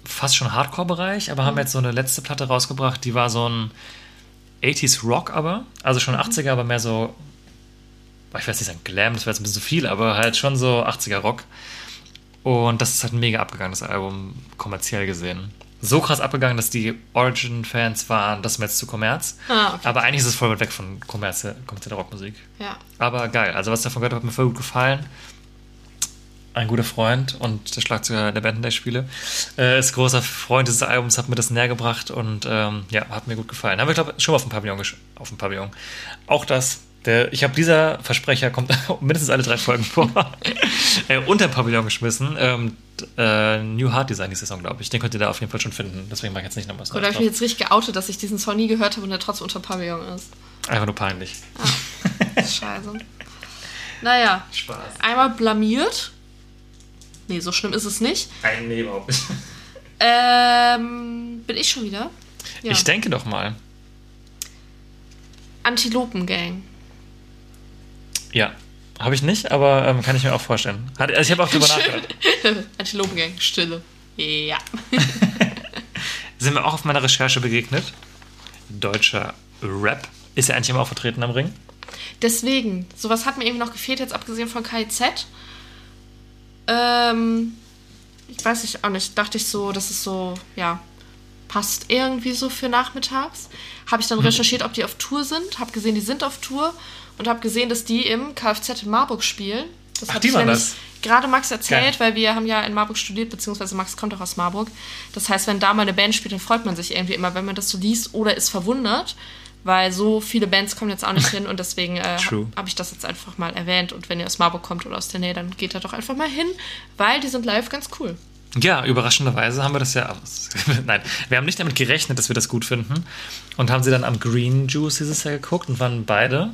fast schon Hardcore-Bereich, aber haben jetzt so eine letzte Platte rausgebracht, die war so ein 80s Rock aber, also schon 80er, aber mehr so, ich weiß nicht sagen Glam, das wäre jetzt ein bisschen zu viel, aber halt schon so 80er Rock. Und das ist halt mega abgegangen, das Album, kommerziell gesehen. So krass abgegangen, dass die Origin-Fans waren, das jetzt zu Kommerz. Ah, okay. Aber eigentlich ist es voll weit weg von kommerzie- kommerzieller Rockmusik. Ja. Aber geil, also was ich davon gehört habe, hat mir voll gut gefallen. ein guter Freund und der Schlagzeuger der Band, in der ich spiele, äh, ist großer Freund dieses Albums, hat mir das näher gebracht und ähm, ja, hat mir gut gefallen. Aber ich glaube, schon mal auf dem Pavillon, auf dem Pavillon. Auch das, der, ich habe dieser Versprecher, kommt mindestens alle drei Folgen vor, äh, unter Pavillon geschmissen. Ähm, äh, New Heart Design die Saison, glaube ich. Den könnt ihr da auf jeden Fall schon finden. Deswegen mache ich jetzt nicht noch was Oder habe ich mich jetzt richtig geoutet, dass ich diesen Song nie gehört habe und der trotzdem unter Pavillon ist? Einfach nur peinlich. Scheiße. Naja, Spaß. einmal blamiert. Nee, so schlimm ist es nicht. Nein, nee, überhaupt nicht. Ähm, bin ich schon wieder? Ja. Ich denke doch mal. Antilopengang. Ja. Habe ich nicht, aber ähm, kann ich mir auch vorstellen. Hat, also ich habe auch drüber nachgedacht. Antilopengang, Stille. Ja. Sind wir auch auf meiner Recherche begegnet. Deutscher Rap. Ist ja eigentlich immer auch vertreten am Ring. Deswegen, sowas hat mir irgendwie noch gefehlt, jetzt abgesehen von KIZ. Ähm, ich weiß nicht auch nicht, dachte ich so, dass es so, ja, passt irgendwie so für nachmittags. Habe ich dann Mhm. recherchiert, ob die auf Tour sind, habe gesehen, die sind auf Tour und habe gesehen, dass die im Kfz in Marburg spielen. Das Ach, hat die ich waren das? gerade Max erzählt, Geil. weil wir haben ja in Marburg studiert, beziehungsweise Max kommt auch aus Marburg. Das heißt, wenn da mal eine Band spielt, dann freut man sich irgendwie immer, wenn man das so liest oder ist verwundert, weil so viele Bands kommen jetzt auch nicht hin und deswegen äh, habe ich das jetzt einfach mal erwähnt. Und wenn ihr aus Marburg kommt oder aus der Nähe, dann geht da doch einfach mal hin, weil die sind live ganz cool. Ja, überraschenderweise haben wir das ja. Nein, wir haben nicht damit gerechnet, dass wir das gut finden. Und haben sie dann am Green Juice dieses Jahr geguckt und waren beide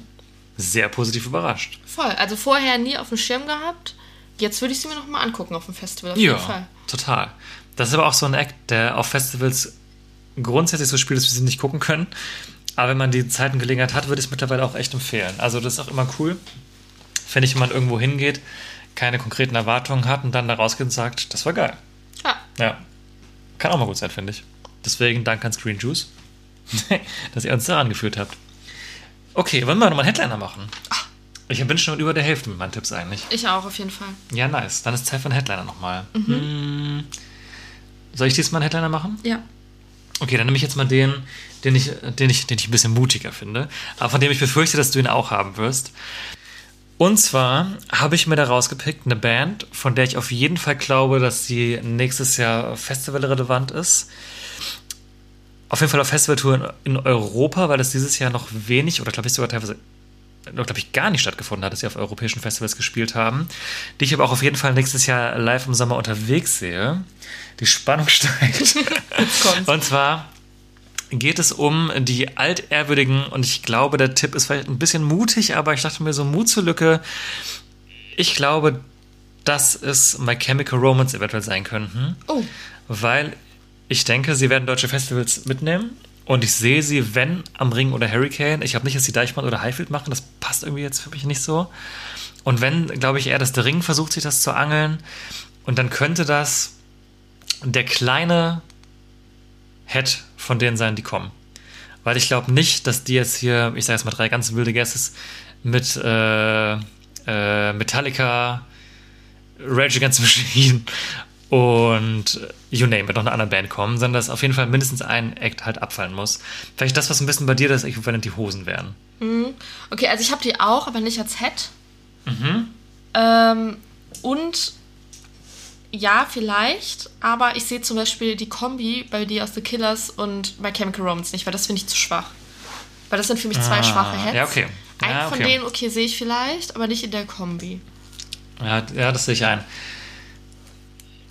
sehr positiv überrascht. Voll. Also vorher nie auf dem Schirm gehabt. Jetzt würde ich sie mir noch mal angucken auf dem Festival. Auf jeden Fall. total. Das ist aber auch so ein Act, der auf Festivals grundsätzlich so spielt, dass wir sie nicht gucken können. Aber wenn man die Zeit und Gelegenheit hat, würde ich es mittlerweile auch echt empfehlen. Also das ist auch immer cool, finde ich, wenn man irgendwo hingeht, keine konkreten Erwartungen hat und dann da rausgeht und sagt, das war geil. Ja. Ja. Kann auch mal gut sein, finde ich. Deswegen danke an Screen Juice, dass ihr uns da angeführt habt. Okay, wollen wir nochmal einen Headliner machen? Ich bin schon über der Hälfte mit meinen Tipps eigentlich. Ich auch, auf jeden Fall. Ja, nice. Dann ist Zeit für einen Headliner nochmal. Hm. Soll ich diesmal einen Headliner machen? Ja. Okay, dann nehme ich jetzt mal den, den ich, den ich, den ich ein bisschen mutiger finde, aber von dem ich befürchte, dass du ihn auch haben wirst. Und zwar habe ich mir da rausgepickt eine Band, von der ich auf jeden Fall glaube, dass sie nächstes Jahr festivalrelevant ist. Auf jeden Fall auf Festivaltour in Europa, weil es dieses Jahr noch wenig oder glaube ich sogar teilweise glaube ich, gar nicht stattgefunden hat, dass sie auf europäischen Festivals gespielt haben, die ich aber auch auf jeden Fall nächstes Jahr live im Sommer unterwegs sehe. Die Spannung steigt. Und zwar geht es um die altehrwürdigen, und ich glaube, der Tipp ist vielleicht ein bisschen mutig, aber ich dachte mir so, Mut zur Lücke. Ich glaube, dass es My Chemical Romance eventuell sein könnten, Oh, weil ich denke, sie werden deutsche Festivals mitnehmen. Und ich sehe sie, wenn am Ring oder Hurricane. Ich habe nicht, dass sie Deichmann oder Highfield machen. Das passt irgendwie jetzt für mich nicht so. Und wenn, glaube ich, eher, dass der Ring versucht, sich das zu angeln. Und dann könnte das der kleine Head von denen sein, die kommen. Weil ich glaube nicht, dass die jetzt hier, ich sage jetzt mal drei ganz wilde Guesses, mit äh, äh, Metallica, Rage Against the Machine und You Name It, noch eine andere Band kommen, sondern dass auf jeden Fall mindestens ein Act halt abfallen muss. Vielleicht das, was ein bisschen bei dir das Äquivalent die Hosen wären. okay, also ich habe die auch, aber nicht als Head. Ähm, und ja, vielleicht, aber ich sehe zum Beispiel die Kombi bei die aus The Killers und bei Chemical Romance nicht, weil das finde ich zu schwach. Weil das sind für mich zwei Ah, schwache Heads. ja, okay. Einen Ja, von okay. denen, okay, sehe ich vielleicht, aber nicht in der Kombi. Ja, ja das sehe ich ein.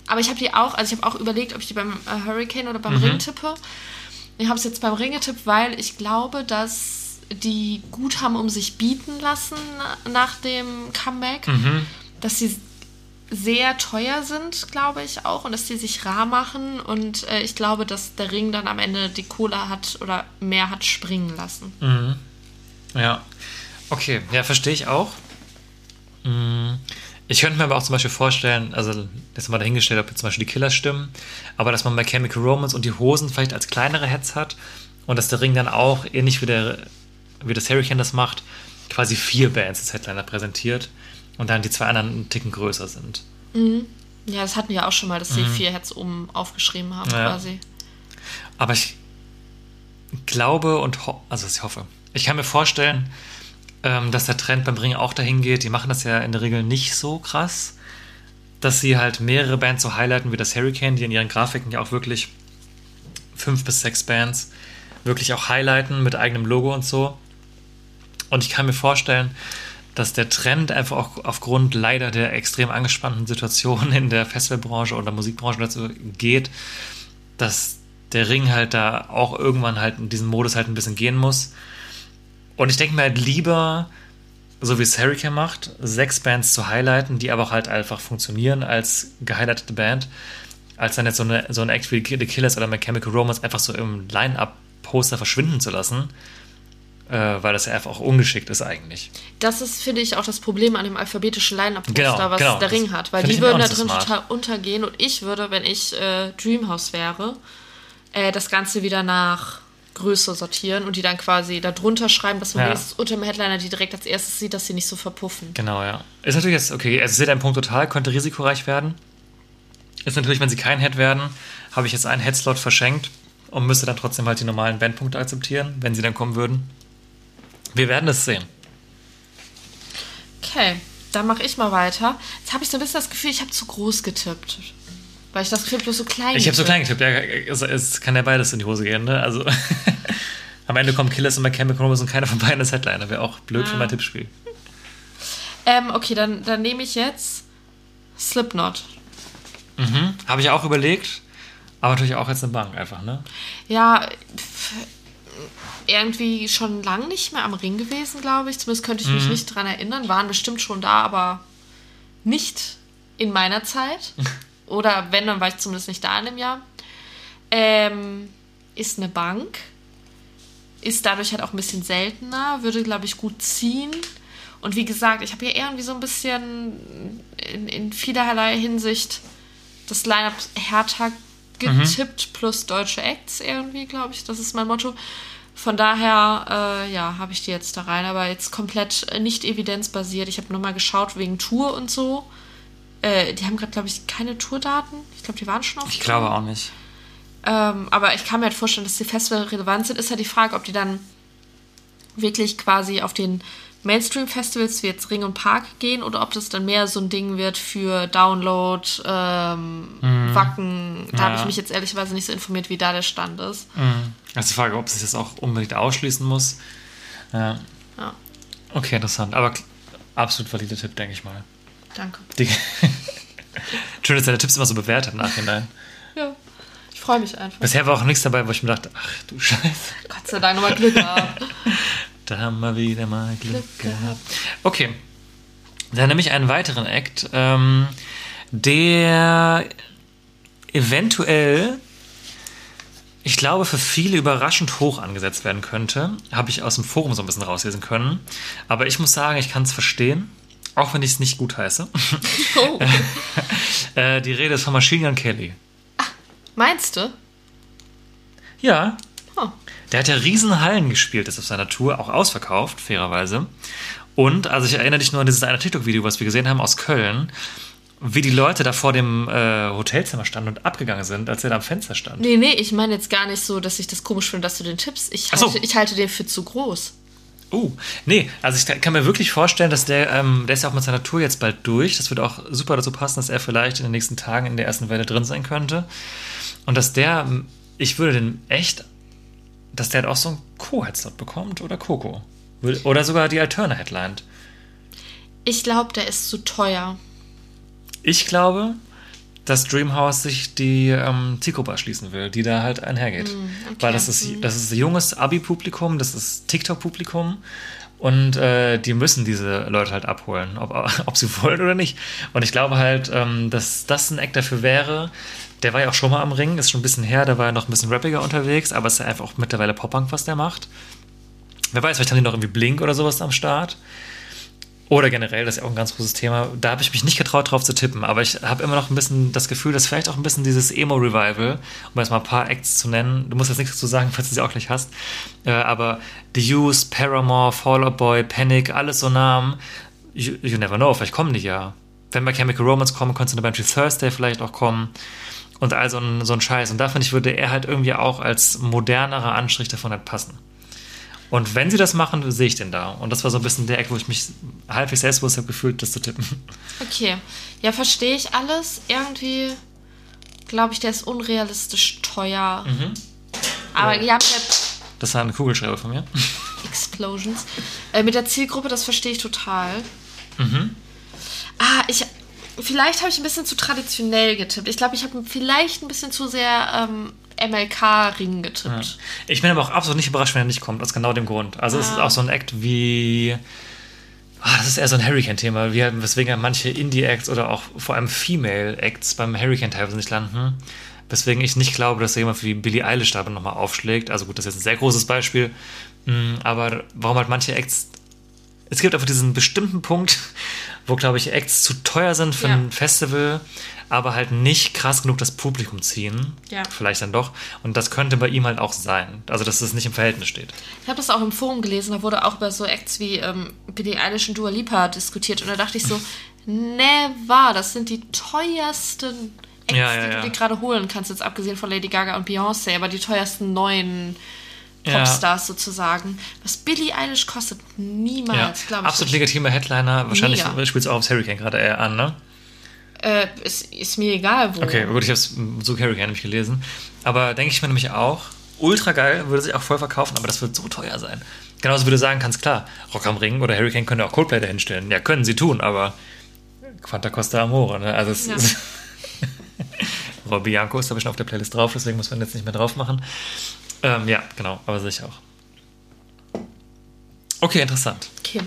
Aber ich habe die auch, also ich habe auch überlegt, ob ich die beim äh, Hurricane oder Mhm. beim Ring tippe. Ich habe es jetzt beim Ring getippt, weil ich glaube, dass die gut haben um sich bieten lassen na- nach dem Comeback. Mhm. Dass sie sehr teuer sind, glaube ich auch, und dass die sich rar machen. Und äh, ich glaube, dass der Ring dann am Ende die Cola hat oder mehr hat springen lassen. Mhm. Ja. Okay, ja, verstehe ich auch. Mm, Ich könnte mir aber auch zum Beispiel vorstellen, also jetzt mal dahingestellt, ob jetzt zum Beispiel die Killers stimmen, aber dass man bei Chemical Romance und die Hosen vielleicht als kleinere Heads hat und dass der Ring dann auch, ähnlich wie, der, wie das Hurricane das macht, quasi vier Bands als Headliner präsentiert und dann die zwei anderen einen Ticken größer sind. Ja, das hatten wir auch schon mal, dass sie vier Heads oben aufgeschrieben haben, Mhm. Ja. quasi. Aber ich glaube und ho also ich hoffe, ich kann mir vorstellen, ähm, dass der Trend beim Ring auch dahin geht. Die machen das ja in der Regel nicht so krass. dass sie halt mehrere Bands so highlighten wie das Hurricane, die in ihren Grafiken ja auch wirklich fünf bis sechs Bands wirklich auch highlighten mit eigenem Logo und so. Und ich kann mir vorstellen, dass der Trend einfach auch aufgrund leider der extrem angespannten Situation in der Festivalbranche oder Musikbranche dazu geht, dass der Ring halt da auch irgendwann halt in diesen Modus halt ein bisschen gehen muss. Und ich denke mir halt lieber, so wie es Hurricane macht, sechs Bands zu highlighten, die aber auch halt einfach funktionieren als gehighlightete Band, als dann jetzt so, eine, so ein Act wie The Killers oder Mechanical Romance einfach so im Line-Up-Poster verschwinden zu lassen weil das ja einfach auch ungeschickt ist eigentlich. Das ist, finde ich, auch das Problem an dem alphabetischen Line-Up-Poster, Genau, was genau. der Ring hat. Weil die würden da so drin smart. total untergehen und ich würde, wenn ich äh, Dreamhouse wäre, äh, das Ganze wieder nach Größe sortieren und die dann quasi da drunter schreiben, dass man Ja. wenigstens unter dem Headliner die direkt als erstes sieht, dass sie nicht so verpuffen. Genau, ja. Ist natürlich jetzt, okay, also seht ein Punkt total, könnte risikoreich werden. Ist natürlich, wenn sie kein Head werden, habe ich jetzt einen Headslot verschenkt und müsste dann trotzdem halt die normalen Bandpunkte akzeptieren, wenn sie dann kommen würden. Wir werden es sehen. Okay, dann mache ich mal weiter. Jetzt habe ich so ein bisschen das Gefühl, ich habe zu groß getippt. Weil ich das Gefühl bloß so klein Ich habe so klein getippt, ja, es, es kann ja beides in die Hose gehen, ne? Also am Ende kommen Killers und Chemical Romance und keiner von beiden ist Headliner. Wäre auch blöd für mein Tippspiel. Ähm, okay, dann, dann nehme ich jetzt Slipknot. Habe ich auch überlegt, aber natürlich auch jetzt eine Bank einfach, ne? Ja, irgendwie schon lang nicht mehr am Ring gewesen, glaube ich. Zumindest könnte ich mich Mhm. nicht dran erinnern. Waren bestimmt schon da, aber nicht in meiner Zeit. Oder wenn, dann war ich zumindest nicht da in dem Jahr. Ähm, ist eine Bank. Ist dadurch halt auch ein bisschen seltener. Würde, glaube ich, gut ziehen. Und wie gesagt, ich habe hier irgendwie so ein bisschen in, in vielerlei Hinsicht das Line-Up härter getippt plus deutsche Acts irgendwie, glaube ich. Das ist mein Motto. Von daher, äh, ja, habe ich die jetzt da rein, aber jetzt komplett äh, nicht evidenzbasiert. Ich habe nochmal geschaut wegen Tour und so. Äh, die haben gerade, glaube ich, keine Tourdaten. Ich glaube, die waren schon auf Ich Tour. glaube auch nicht. Ähm, aber ich kann mir halt vorstellen, dass die Festival relevant sind. Ist ja die Frage, ob die dann wirklich quasi auf den Mainstream-Festivals wie jetzt Ring und Park gehen oder ob das dann mehr so ein Ding wird für Download, ähm, Wacken. Da habe Ja. ich mich jetzt ehrlicherweise nicht so informiert, wie da der Stand ist. Also die Frage, ob es das auch unbedingt ausschließen muss. Ja. Ja, Okay, interessant. Aber absolut valider Tipp, denke ich mal. danke. Die Schön, dass deine Tipps immer so bewertet im Nachhinein. Ja, ich freue mich einfach. Bisher war auch nichts dabei, wo ich mir dachte, ach du Scheiße, Gott sei Dank nochmal Glück gehabt. da haben wir wieder mal Glück, Glück gehabt. Okay, dann nehme ich einen weiteren Act, ähm, der eventuell, ich glaube, für viele überraschend hoch angesetzt werden könnte. Habe ich aus dem Forum so ein bisschen rauslesen können. Aber ich muss sagen, ich kann es verstehen, auch wenn ich es nicht gut heiße. Oh, äh, die Rede ist von Machine Gun Kelly. meinst du? Ja. Der hat ja riesen Hallen gespielt, ist auf seiner Tour, auch ausverkauft, fairerweise. Und, also ich erinnere dich nur an dieses eine TikTok-Video, was wir gesehen haben aus Köln, wie die Leute da vor dem äh, Hotelzimmer standen und abgegangen sind, als er da am Fenster stand. Nee, nee, ich meine jetzt gar nicht so, dass ich das komisch finde, dass du den tippst. Ich so. halte, ich halte den für zu groß. Uh, nee, also ich kann- kann mir wirklich vorstellen, dass der, ähm, der ist ja auch mit seiner Tour jetzt bald durch. Das würde auch super dazu passen, dass er vielleicht in den nächsten Tagen in der ersten Welle drin sein könnte. Und dass der, ähm, ich würde den echt, dass der halt auch so einen Co-Headslot bekommt oder Coco. Oder sogar die Alterne Headline. Ich glaube, der ist zu teuer. Ich glaube, dass Dreamhouse sich die ähm, Zielgruppe erschließen will, die da halt einhergeht. Weil das ist, das ist junges Abi-Publikum, das ist TikTok-Publikum und äh, die müssen diese Leute halt abholen, ob, ob sie wollen oder nicht. Und ich glaube halt, ähm, dass das ein Act dafür wäre. Der war ja auch schon mal am Ring, ist schon ein bisschen her, der war ja noch ein bisschen rappiger unterwegs, aber es ist ja einfach auch mittlerweile Pop-Punk, was der macht. Wer weiß, vielleicht haben die noch irgendwie Blink oder sowas am Start. Oder generell, das ist ja auch ein ganz großes Thema. Da habe ich mich nicht getraut, drauf zu tippen, aber ich habe immer noch ein bisschen das Gefühl, dass vielleicht auch ein bisschen dieses Emo-Revival, um jetzt mal ein paar Acts zu nennen, du musst jetzt nichts dazu sagen, falls du sie auch gleich hast, äh, aber The Used, Paramore, Fall Out Boy, Panic, alles so Namen, you, you never know, vielleicht kommen die ja. Wenn bei Chemical Romance kommen, könnte eine Band wie Thursday vielleicht auch kommen und all so ein, so ein Scheiß. Und da finde ich, würde er halt irgendwie auch als modernerer Anstrich davon halt passen. Und wenn sie das machen, sehe ich den da. Und das war so ein bisschen der Eck, wo ich mich halbwegs selbstbewusst habe gefühlt, das zu tippen. Okay. Ja, verstehe ich alles. Irgendwie glaube ich, der ist unrealistisch teuer. Mhm. Aber ja, mit Das war eine Kugelschreiber von mir. Explosions. Äh, mit der Zielgruppe, das verstehe ich total. Mhm. Ah, ich. Vielleicht habe ich ein bisschen zu traditionell getippt. Ich glaube, ich habe vielleicht ein bisschen zu sehr ähm, MLK-Ring getippt. Ich bin aber auch absolut nicht überrascht, wenn er nicht kommt, aus genau dem Grund. Also es ist auch so ein Act wie. Ah, das ist eher so ein Hurricane-Thema, wie- weswegen ja manche Indie-Acts oder auch vor allem Female-Acts beim Hurricane teilweise nicht landen. Weswegen ich nicht glaube, dass da jemand wie Billie Eilish da nochmal aufschlägt. Also gut, das ist jetzt ein sehr großes Beispiel. Mm, Aber warum halt manche Acts. Es gibt einfach diesen bestimmten Punkt, wo, glaube ich, Acts zu teuer sind für Ja. ein Festival, aber halt nicht krass genug das Publikum ziehen. Ja. Vielleicht dann doch. Und das könnte bei ihm halt auch sein. Also, dass es nicht im Verhältnis steht. Ich habe das auch im Forum gelesen, da wurde auch über so Acts wie ähm, Billie Eilish und Dua Lipa diskutiert. Und da dachte ich so, never, das sind die teuersten Acts, Ja, ja, die du dir gerade holen kannst, jetzt abgesehen von Lady Gaga und Beyoncé, aber die teuersten neuen Ja. Popstars sozusagen. Was Billie Eilish kostet, Ja, niemals, glaube ich. absolut legitimer Headliner. Wahrscheinlich spielt es auch aufs Hurricane gerade eher an, ne? Äh, ist, ist mir egal, wo. Okay, gut, ich habe es so Hurricane nämlich gelesen. Aber denke ich mir nämlich auch, ultra geil, würde sich auch voll verkaufen, aber das wird so teuer sein. Genauso du sagen kannst, klar, Rock am Ring oder Hurricane können ja auch Coldplay dahinstellen. Ja, können sie tun, aber Quanta Costa Amore, ne? Also es Ja. ist. Robbie Bianco ist, ich, schon auf der Playlist drauf, deswegen muss man jetzt nicht mehr drauf machen. Ähm, ja, genau, aber sicher auch. Okay, interessant. Okay.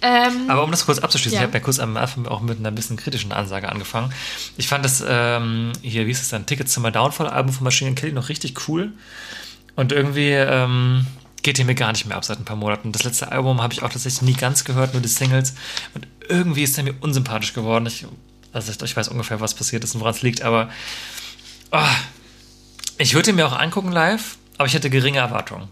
Ähm, Aber um das kurz abzuschließen, Ja. ich habe ja kurz am Anfang auch mit einer bisschen kritischen Ansage angefangen. Ich fand das, ähm, hier, wie ist es dann, Tickets zum Downfall-Album von Machine Kelly noch richtig cool. Und irgendwie ähm, geht der mir gar nicht mehr ab seit ein paar Monaten. Das letzte Album habe ich auch tatsächlich nie ganz gehört, nur die Singles. Und irgendwie ist er mir unsympathisch geworden. Ich, also ich, ich weiß ungefähr, was passiert ist und woran es liegt, aber ah, ich würde ihn mir auch angucken live, aber ich hätte geringe Erwartungen.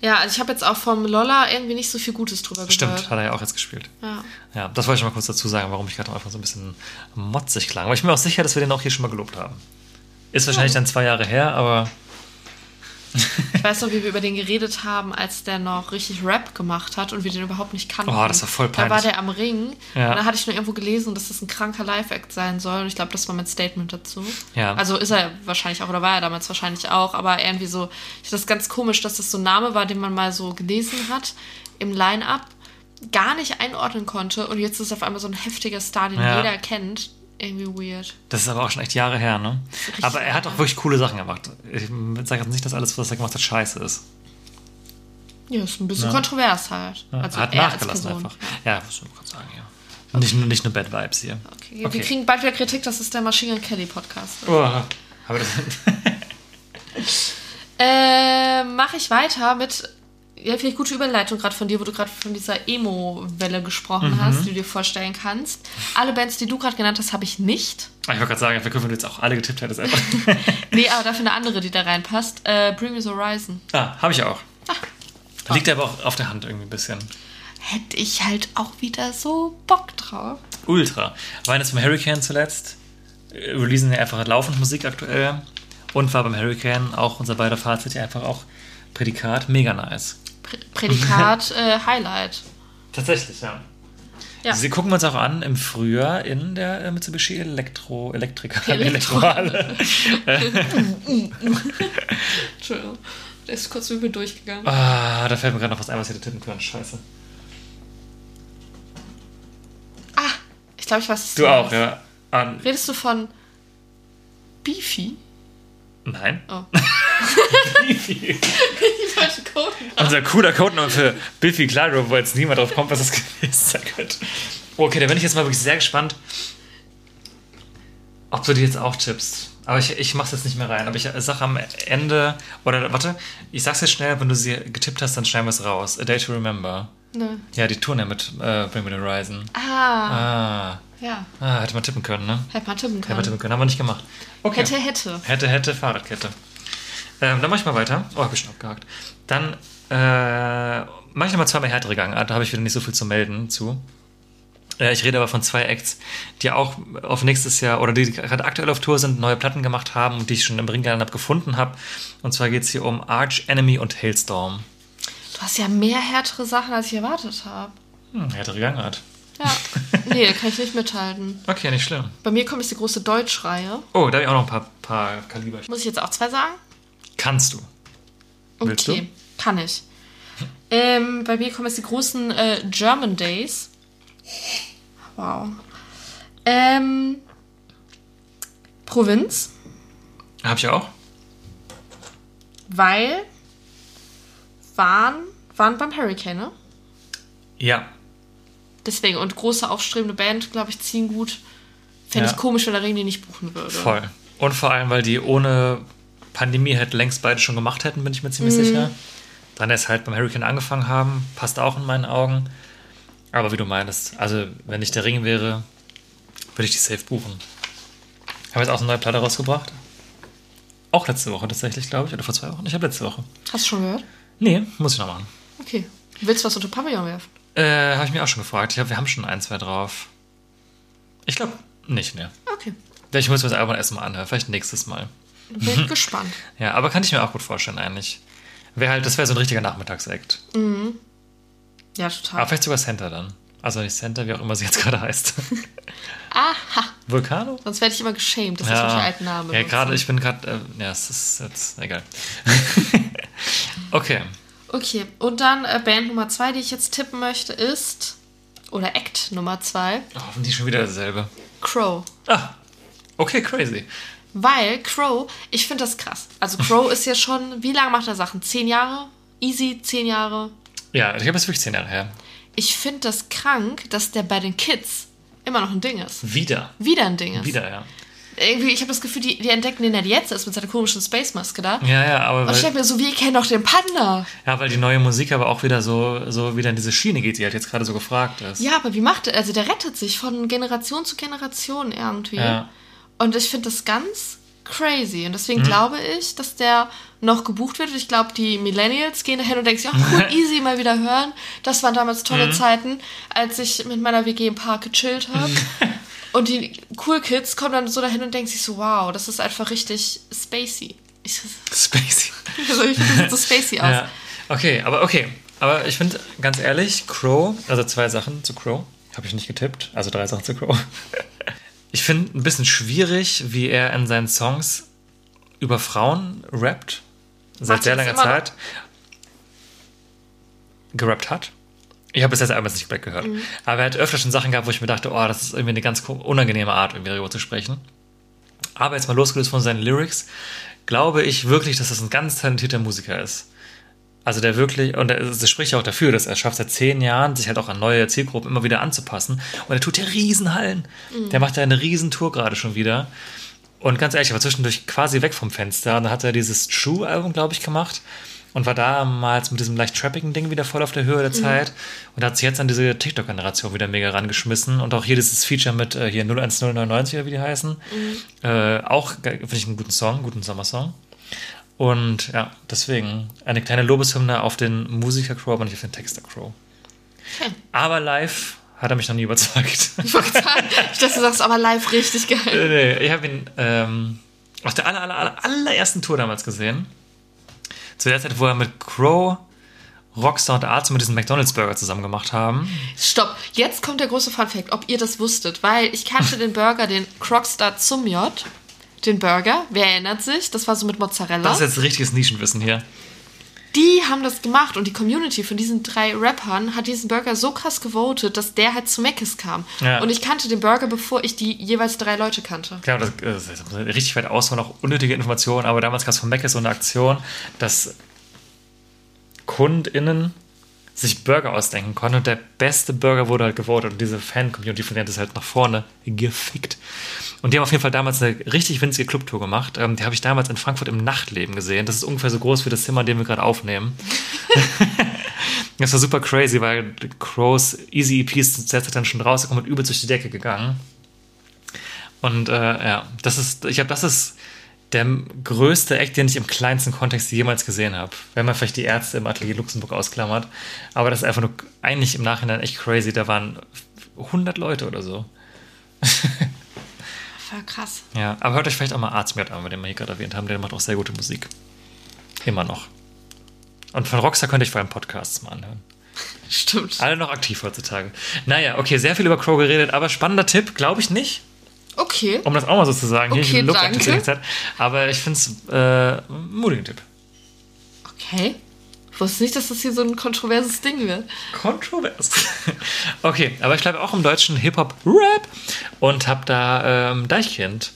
ja, also ich habe jetzt auch vom Lolla irgendwie nicht so viel Gutes drüber Stimmt, gehört. hat er ja auch jetzt gespielt. Ja. Ja, das wollte ich mal kurz dazu sagen, warum ich gerade einfach so ein bisschen motzig klang. Aber ich bin mir auch sicher, dass wir den auch hier schon mal gelobt haben. Ist wahrscheinlich dann zwei Jahre her, aber Ich weiß noch, wie wir über den geredet haben, als der noch richtig Rap gemacht hat und wir den überhaupt nicht kannten. Oh, das war voll Da war peinlich. der am Ring Ja. und da hatte ich nur irgendwo gelesen, dass das ein kranker Live-Act sein soll und ich glaube, das war mein Statement dazu. Ja. Also ist er wahrscheinlich auch, oder war er damals wahrscheinlich auch, aber irgendwie so, ich finde das ganz komisch, dass das so ein Name war, den man mal so gelesen hat im Line-Up, gar nicht einordnen konnte und jetzt ist auf einmal so ein heftiger Star, den Ja. jeder kennt. Irgendwie weird. das ist aber auch schon echt Jahre her, ne? Aber er hat auch wirklich coole Sachen gemacht. Ich sage jetzt nicht, dass alles, was er gemacht hat, scheiße ist. Ja, ist ein bisschen Ja. kontrovers halt. Ja, Also er hat nachgelassen einfach. Ja, muss man gerade sagen, ja. Nicht, nur, nicht nur Bad Vibes hier. Okay. Okay. Wir kriegen bald wieder Kritik, das ist der Machine Gun Kelly Podcast. Oh, aber das, Äh, Mache ich weiter mit, ja, vielleicht gute Überleitung gerade von dir, wo du gerade von dieser Emo-Welle gesprochen Mhm. hast, die du dir vorstellen kannst. Alle Bands, die du gerade genannt hast, habe ich nicht. ich wollte gerade sagen, wir können jetzt auch alle getippt hättest einfach. Nee, aber dafür eine andere, die da reinpasst. Äh, Bring Me the Horizon. ah, habe ich auch. Liegt aber auch auf der Hand irgendwie ein bisschen. Hätte ich halt auch wieder so Bock drauf. Ultra. War jetzt beim Hurricane zuletzt. äh, Releasen ja einfach laufend Musik aktuell. Und war beim Hurricane auch unser beider Fazit ja einfach auch Prädikat mega nice. Prä Prädikat äh, Highlight. Tatsächlich, ja. Ja. Sie gucken wir uns auch an im Frühjahr in der äh, Mitsubishi Elektro Elektriker Elektro- Elektrohalle. Entschuldigung. Der ist kurz über durchgegangen. Ah, da fällt mir gerade noch was ein, was ich hätte tippen können. Scheiße. Ah, ich glaube, ich weiß es Du auch, ja. An, Redest du von Beefy? nein. Oh. Unser cooler Codename für Biffy Clyro, wo jetzt niemand drauf kommt, was das gewesen sein könnte. Okay, da bin ich jetzt mal wirklich sehr gespannt, ob du die jetzt auch tippst. Aber ich, ich mach's jetzt nicht mehr rein. Aber ich sag am Ende, oder warte, ich sag's jetzt schnell, wenn du sie getippt hast, dann schneiden wir es raus. A Day to Remember. Ne. Ja, die Touren ja mit äh, Bring Me the Horizon. Ah, Ah, ja. ah, hätte man tippen können, ne? Hätte man tippen Hätte können. man tippen können, haben wir nicht gemacht. Okay. Hätte, hätte. Hätte, hätte, Fahrradkette. Ähm, dann mach ich mal weiter. Oh, hab ich schon abgehakt. Dann äh, mach ich nochmal zweimal härtere Gangart. Da habe ich wieder nicht so viel zu melden zu. Äh, ich rede aber von zwei Acts, die auch auf nächstes Jahr oder die gerade aktuell auf Tour sind, neue Platten gemacht haben und die ich schon im Ringland gefunden habe. Und zwar geht es hier um Arch Enemy und Hailstorm. Du hast ja mehr härtere Sachen, als ich erwartet habe. Hm, härtere Gangart. Ja. Nee, kann ich nicht mithalten. Okay, nicht schlimm. Bei mir kommt jetzt die große Deutschreihe. Oh, da habe ich auch noch ein paar, paar Kaliber. Muss ich jetzt auch zwei sagen? Kannst du? Willst Okay, kann ich. Ähm, bei mir kommen jetzt die großen äh, German Days. Wow. Ähm, Provinz, Hab ich auch. weil waren, waren beim Hurricane, ne? Ja. Deswegen, und große aufstrebende Band, glaube ich, ziehen gut. Fände Ja. ich komisch, wenn der Ring die nicht buchen würde. Voll. Und vor allem, weil die ohne Pandemie halt längst beide schon gemacht hätten, bin ich mir ziemlich sicher. Dann erst halt beim Hurricane angefangen haben, passt auch in meinen Augen. Aber wie du meinst, also wenn nicht der Ring wäre, würde ich die safe buchen. Haben jetzt auch eine neue Platte rausgebracht. Auch letzte Woche tatsächlich, glaube ich. Oder vor zwei Wochen. Ich habe letzte Woche. Hast du schon gehört? Nee, muss ich noch machen. Okay. Willst du was unter Pavillon werfen? Äh, habe ich mir auch schon gefragt. Ich glaub, wir haben schon ein, zwei drauf. Ich glaube nicht, ne. Okay. Ich muss mir das Album erstmal anhören. Vielleicht nächstes Mal. Bin ich gespannt. Ja, aber kann ich mir auch gut vorstellen, eigentlich. Wäre halt, das wäre so ein richtiger Nachmittagsakt. Ja, Aber total. vielleicht sogar Center dann. Also nicht Center, wie auch immer sie jetzt gerade heißt. Aha. Vulcano? Sonst werde ich immer geschämt, dass ich solche alten Namen ja gerade, ich bin gerade, äh, ja, es ist jetzt egal. okay. Okay, und dann äh, Band Nummer zwei, die ich jetzt tippen möchte, ist, oder Act Nummer zwei, Oh, hoffentlich schon wieder dasselbe. Crow. Ah, okay, crazy. Weil Crow, ich finde das krass. Also Crow ist ja schon, wie lange macht er Sachen? Zehn Jahre? Easy, zehn Jahre. Ja, ich habe es wirklich zehn Jahre her. Ich finde das krank, dass der bei den Kids immer noch ein Ding ist. Wieder. Wieder ein Ding ist. Wieder, ja. Irgendwie, ich habe das Gefühl, die, die entdecken den halt jetzt erst mit seiner komischen Space-Maske da. Ja, ja, aber Und ich denke mir so, wir kennen doch den Panda. ja, weil die neue Musik aber auch wieder so, so wieder in diese Schiene geht, die halt jetzt gerade so gefragt ist. Ja, aber wie macht er? Also der rettet sich von Generation zu Generation irgendwie. Ja. Und ich finde das ganz crazy. Und deswegen Mhm. glaube ich, dass der noch gebucht wird. Und ich glaube, die Millennials gehen dahin und denken sich, ach cool, easy, mal wieder hören. Das waren damals Mhm. tolle Zeiten, als ich mit meiner WG im Park gechillt habe. und die Cool Kids kommen dann so dahin und denken sich so, wow, das ist einfach richtig spacey. Ich, Spacey. also ich finde, so spacey aus. Ja. Okay, aber okay. Aber ich finde, ganz ehrlich, Crow, also zwei Sachen zu Crow, habe ich nicht getippt, also drei Sachen zu Crow. Ich finde ein bisschen schwierig, wie er in seinen Songs über Frauen rappt. Seit Macht sehr er langer? Zeit. Gerappt hat. Ich habe bis jetzt einmal nicht komplett gehört. Mhm. Aber er hat öfter schon Sachen gehabt, wo ich mir dachte, oh, das ist irgendwie eine ganz unangenehme Art, irgendwie darüber zu sprechen. Aber jetzt mal losgelöst von seinen Lyrics, glaube ich wirklich, dass das ein ganz talentierter Musiker ist. Also der wirklich, und er- das spricht ja auch dafür, dass er schafft seit zehn Jahren, sich halt auch an neue Zielgruppen immer wieder anzupassen. Und er tut ja Riesenhallen. Der macht ja eine Riesentour gerade schon wieder. Und ganz ehrlich, er war zwischendurch quasi weg vom Fenster. Und dann hat er dieses True-Album, glaube ich, gemacht. Und war damals mit diesem leicht trappigen Ding wieder voll auf der Höhe der Zeit. Und hat sich jetzt an diese TikTok-Generation wieder mega rangeschmissen. Und auch hier dieses Feature mit äh, hier 01099 oder wie die heißen. Äh, auch finde ich einen guten Song, guten Sommersong. Und ja, deswegen eine kleine Lobeshymne auf den Musiker Crow, aber nicht auf den Texter Crow. Okay. Aber live hat er mich noch nie überzeugt. Ich dachte, du sagst aber live richtig geil. Äh, nee, ich habe ihn ähm, auf der aller, aller, aller, allerersten Tour damals gesehen. Zu der Zeit, wo er mit Crow, Rockstar und Arzt mit diesem McDonalds-Burger zusammen gemacht haben. Stopp, jetzt kommt der große Funfact, ob ihr das wusstet, weil ich kannte den Burger, den Crockstar zum J, den Burger, wer erinnert sich, das war so mit Mozzarella. Das ist jetzt richtiges Nischenwissen hier. die haben das gemacht und die Community von diesen drei Rappern hat diesen Burger so krass gewotet, dass der halt zu Meckes kam. Ja. Und ich kannte den Burger, bevor ich die jeweils drei Leute kannte. Klar, das, äh, das ist richtig weit aus und auch unnötige Informationen, aber damals gab es von Mac so eine Aktion, dass KundInnen sich Burger ausdenken konnten und der beste Burger wurde halt gewotet und diese Fan-Community von denen hat es halt nach vorne gefickt. Und die haben auf jeden Fall damals eine richtig winzige Clubtour gemacht. Ähm, die habe ich damals in Frankfurt im Nachtleben gesehen. Das ist ungefähr so groß wie das Zimmer, in dem wir gerade aufnehmen. das war super crazy, weil Crows Easy EPs sind derzeit dann schon rausgekommen und übel durch die Decke gegangen. Und äh, ja, das ist, ich glaube, das ist der größte Act, den ich im kleinsten Kontext jemals gesehen habe. Wenn man vielleicht die Ärzte im Atelier Luxemburg ausklammert. Aber das ist einfach nur eigentlich im Nachhinein echt crazy. Da waren 100 Leute oder so. Voll krass. Ja, aber hört euch vielleicht auch mal Arztmert an, den wir hier gerade erwähnt haben. Der macht auch sehr gute Musik. Immer noch. Und von Rockstar könnte ich vor allem Podcasts mal anhören. Stimmt. Alle noch aktiv heutzutage. Naja, okay, sehr viel über Crow geredet, aber spannender Tipp, glaube ich nicht. Okay. Um das auch mal so zu sagen. Okay, Hier, ich danke. Aber ich finde es äh, ein mutigen Tipp. Okay. Ich wusste nicht, dass das hier so ein kontroverses Ding wird. Kontrovers. Okay, aber ich bleibe auch im deutschen Hip-Hop-Rap und habe da ähm, Deichkind.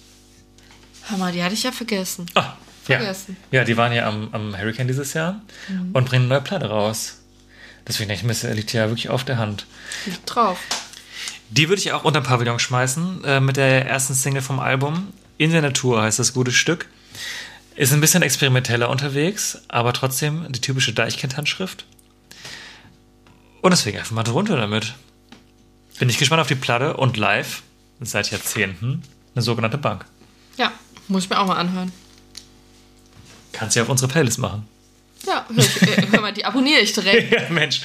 Hör mal, die hatte ich ja vergessen. Ja. Vergessen. ja, die waren ja am, am Hurricane dieses Jahr und bringen eine neue Platte raus. Deswegen ich das liegt ja wirklich auf der Hand. Liegt drauf. Die würde ich auch unter den Pavillon schmeißen, äh, mit der ersten Single vom Album. In der Natur heißt das gute Stück. Ist ein bisschen experimenteller unterwegs, aber trotzdem die typische Deichkind-Handschrift. Und deswegen einfach mal drunter damit. Bin ich gespannt auf die Platte und live, seit Jahrzehnten, eine sogenannte Bank. Ja, muss ich mir auch mal anhören. Kannst du ja auf unsere Playlist machen. Ja, hör, ich, äh, hör mal, die abonniere ich direkt. Ja, Mensch.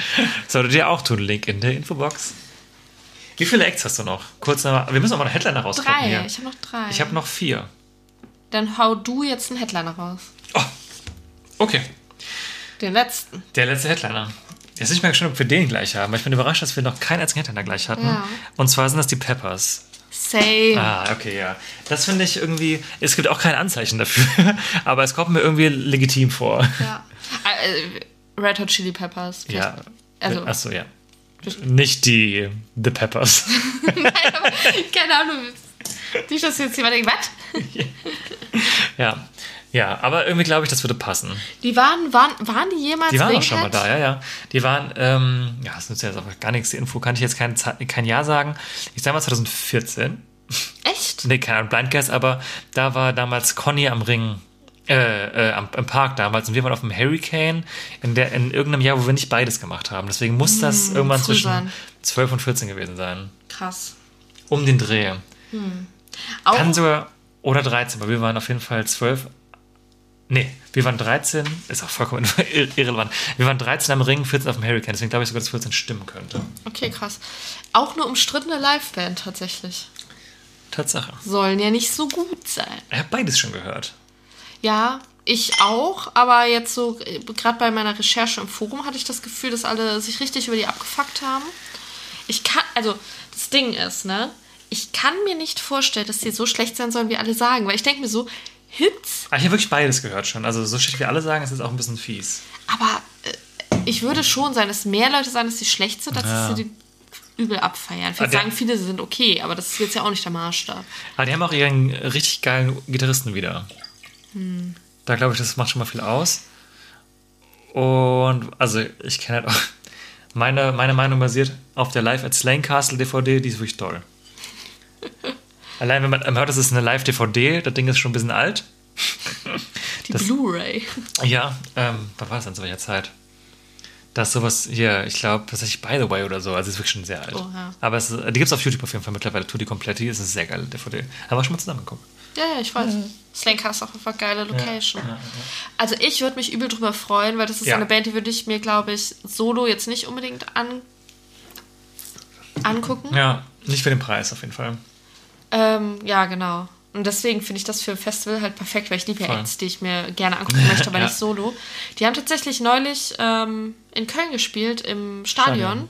Solltet ihr auch tun. Link in der Infobox. Wie viele Acts hast du noch? Kurz noch, wir müssen mal einen Headliner rausgucken Drei. hier. Ich habe noch drei. Ich habe noch vier. Dann hau du jetzt einen Headliner raus. Oh, okay. Den letzten. Der letzte Headliner. Jetzt bin ich mal gespannt, ob wir den gleich haben. weil Ich bin überrascht, dass wir noch keinen einzigen Headliner gleich hatten. Ja. Und zwar sind das die Peppers. Same. Ah, okay, ja. Das finde ich irgendwie. Es gibt auch kein Anzeichen dafür, aber es kommt mir irgendwie legitim vor. Ja. Äh, Red Hot Chili Peppers. Ja. Also- Achso, ja. Nicht die The Peppers. Keine Ahnung. Nicht, dass jetzt jemand denkt, was? ja. Ja, aber irgendwie glaube ich, das würde passen. Die waren, waren, waren die jemals Die waren auch schon mal da, ja, ja. Die waren, ähm, ja, das nützt ja jetzt aber gar nichts, die Info kann ich jetzt kein, kein Jahr sagen. Ich sage mal 2014. Echt? Nee, kein Blind Guess, aber da war damals Conny am Ring, äh, äh, am, im Park damals und wir waren auf dem Hurricane in, der, in irgendeinem Jahr, wo wir nicht beides gemacht haben. Deswegen muss das irgendwann früh zwischen sein. 12 und 14 gewesen sein. Krass. Um den Dreh. Auch, Kann sogar, oder 13, aber wir waren auf jeden Fall 12. Nee, wir waren 13, ist auch vollkommen irre- irrelevant. Wir waren 13 am Ring, 14 auf dem Hurricane, deswegen glaube ich sogar, dass 14 stimmen könnte. okay, krass. Auch eine umstrittene Liveband tatsächlich. Tatsache. Sollen ja nicht so gut sein. Ich habe beides schon gehört. Ja, ich auch, aber jetzt so, äh, gerade bei meiner Recherche im Forum hatte ich das Gefühl, dass alle sich richtig über die abgefuckt haben. Ich kann, also, das Ding ist, ne? Ich kann mir nicht vorstellen, dass die so schlecht sein sollen, wie alle sagen, weil ich denke mir so, Hits, Aber ich habe wirklich beides gehört schon. Also so schlecht wie alle sagen, ist jetzt auch ein bisschen fies. aber äh, ich würde schon sagen, dass mehr Leute sagen, dass sie schlecht sind, als Ja. dass sie die übel abfeiern. Ah, Vielleicht sagen viele, sie sind okay, aber das ist jetzt ja auch nicht der Maßstab. Aber die haben auch ihren richtig geilen Gitarristen wieder. Da glaube ich, das macht schon mal viel aus. Und also ich kenne halt auch. Meine, meine Meinung basiert auf der Live at Slane Castle DVD, die ist wirklich toll. Allein wenn man hört, das ist eine Live-DVD, das Ding ist schon ein bisschen alt. Die Blu-ray. Ja, ähm, wann war das denn zu welcher Zeit? Das ist sowas hier, ich glaube, tatsächlich By the Way oder so, also ist wirklich schon sehr alt. Oh, ja. Aber es, ist- die gibt es auf YouTube auf jeden Fall mittlerweile, Tutti Kompletti, ist eine sehr geile DVD. Haben wir schon mal zusammen geguckt. Ja, ja, ich weiß. Slank ist auch einfach geile Location. Also ich würde mich übel drüber freuen, weil das ist Ja. eine Band, die würde ich mir, glaube ich, solo jetzt nicht unbedingt an angucken. Ja, nicht für den Preis auf jeden Fall. Ähm, ja, genau. Und deswegen finde ich das für ein Festival halt perfekt, weil ich liebe ja. Acts, die ich mir gerne angucken möchte, aber Ja. nicht solo. Die haben tatsächlich neulich ähm, in Köln gespielt, im Stadion, Stadion.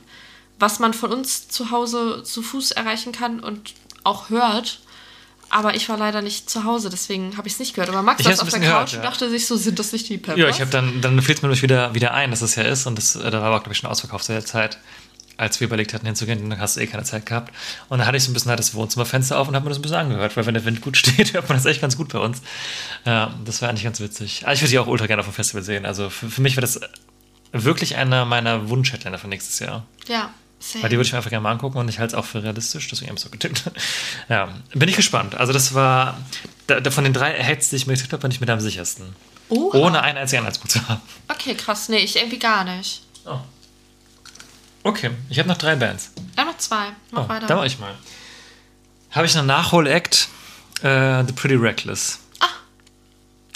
was man von uns zu Hause zu Fuß erreichen kann und auch hört. Aber ich war leider nicht zu Hause, deswegen habe ich es nicht gehört. Aber Max Ich saß auf der Couch gehört, und ja. dachte sich so, sind das nicht die Peppers? Ja, ich habe dann, dann fiel es mir nämlich wieder, wieder ein, dass das ja ist und das, äh, da war aber, glaube ich, schon ausverkauft zu der Zeit, als wir überlegt hatten hinzugehen, dann hast du eh keine Zeit gehabt. Und dann hatte ich so ein bisschen halt das Wohnzimmerfenster auf und habe mir das ein bisschen angehört, weil wenn der Wind gut steht, hört man das echt ganz gut bei uns. Ja, das war eigentlich ganz witzig. Aber ich würde die auch ultra gerne auf dem Festival sehen. Also für, für mich wäre das wirklich einer meiner Wunsch-Headliner für nächstes Jahr. Ja, same. Weil die würde ich mir einfach gerne mal angucken und ich halte es auch für realistisch, deswegen habe ich so getippt. Ja, bin ich gespannt. Also das war, da, da von den drei Hacks, die ich mir getippt habe, bin ich mit am sichersten. Oha. Ohne einen einzigen Anhaltspunkt zu haben. Okay, krass. Nee, ich irgendwie gar nicht. Oh. Okay, ich habe noch drei Bands. Ja, noch zwei. Mach Oh, weiter. da war ich mal. Habe ich einen Nachhol-Act? Äh, The Pretty Reckless. Ah.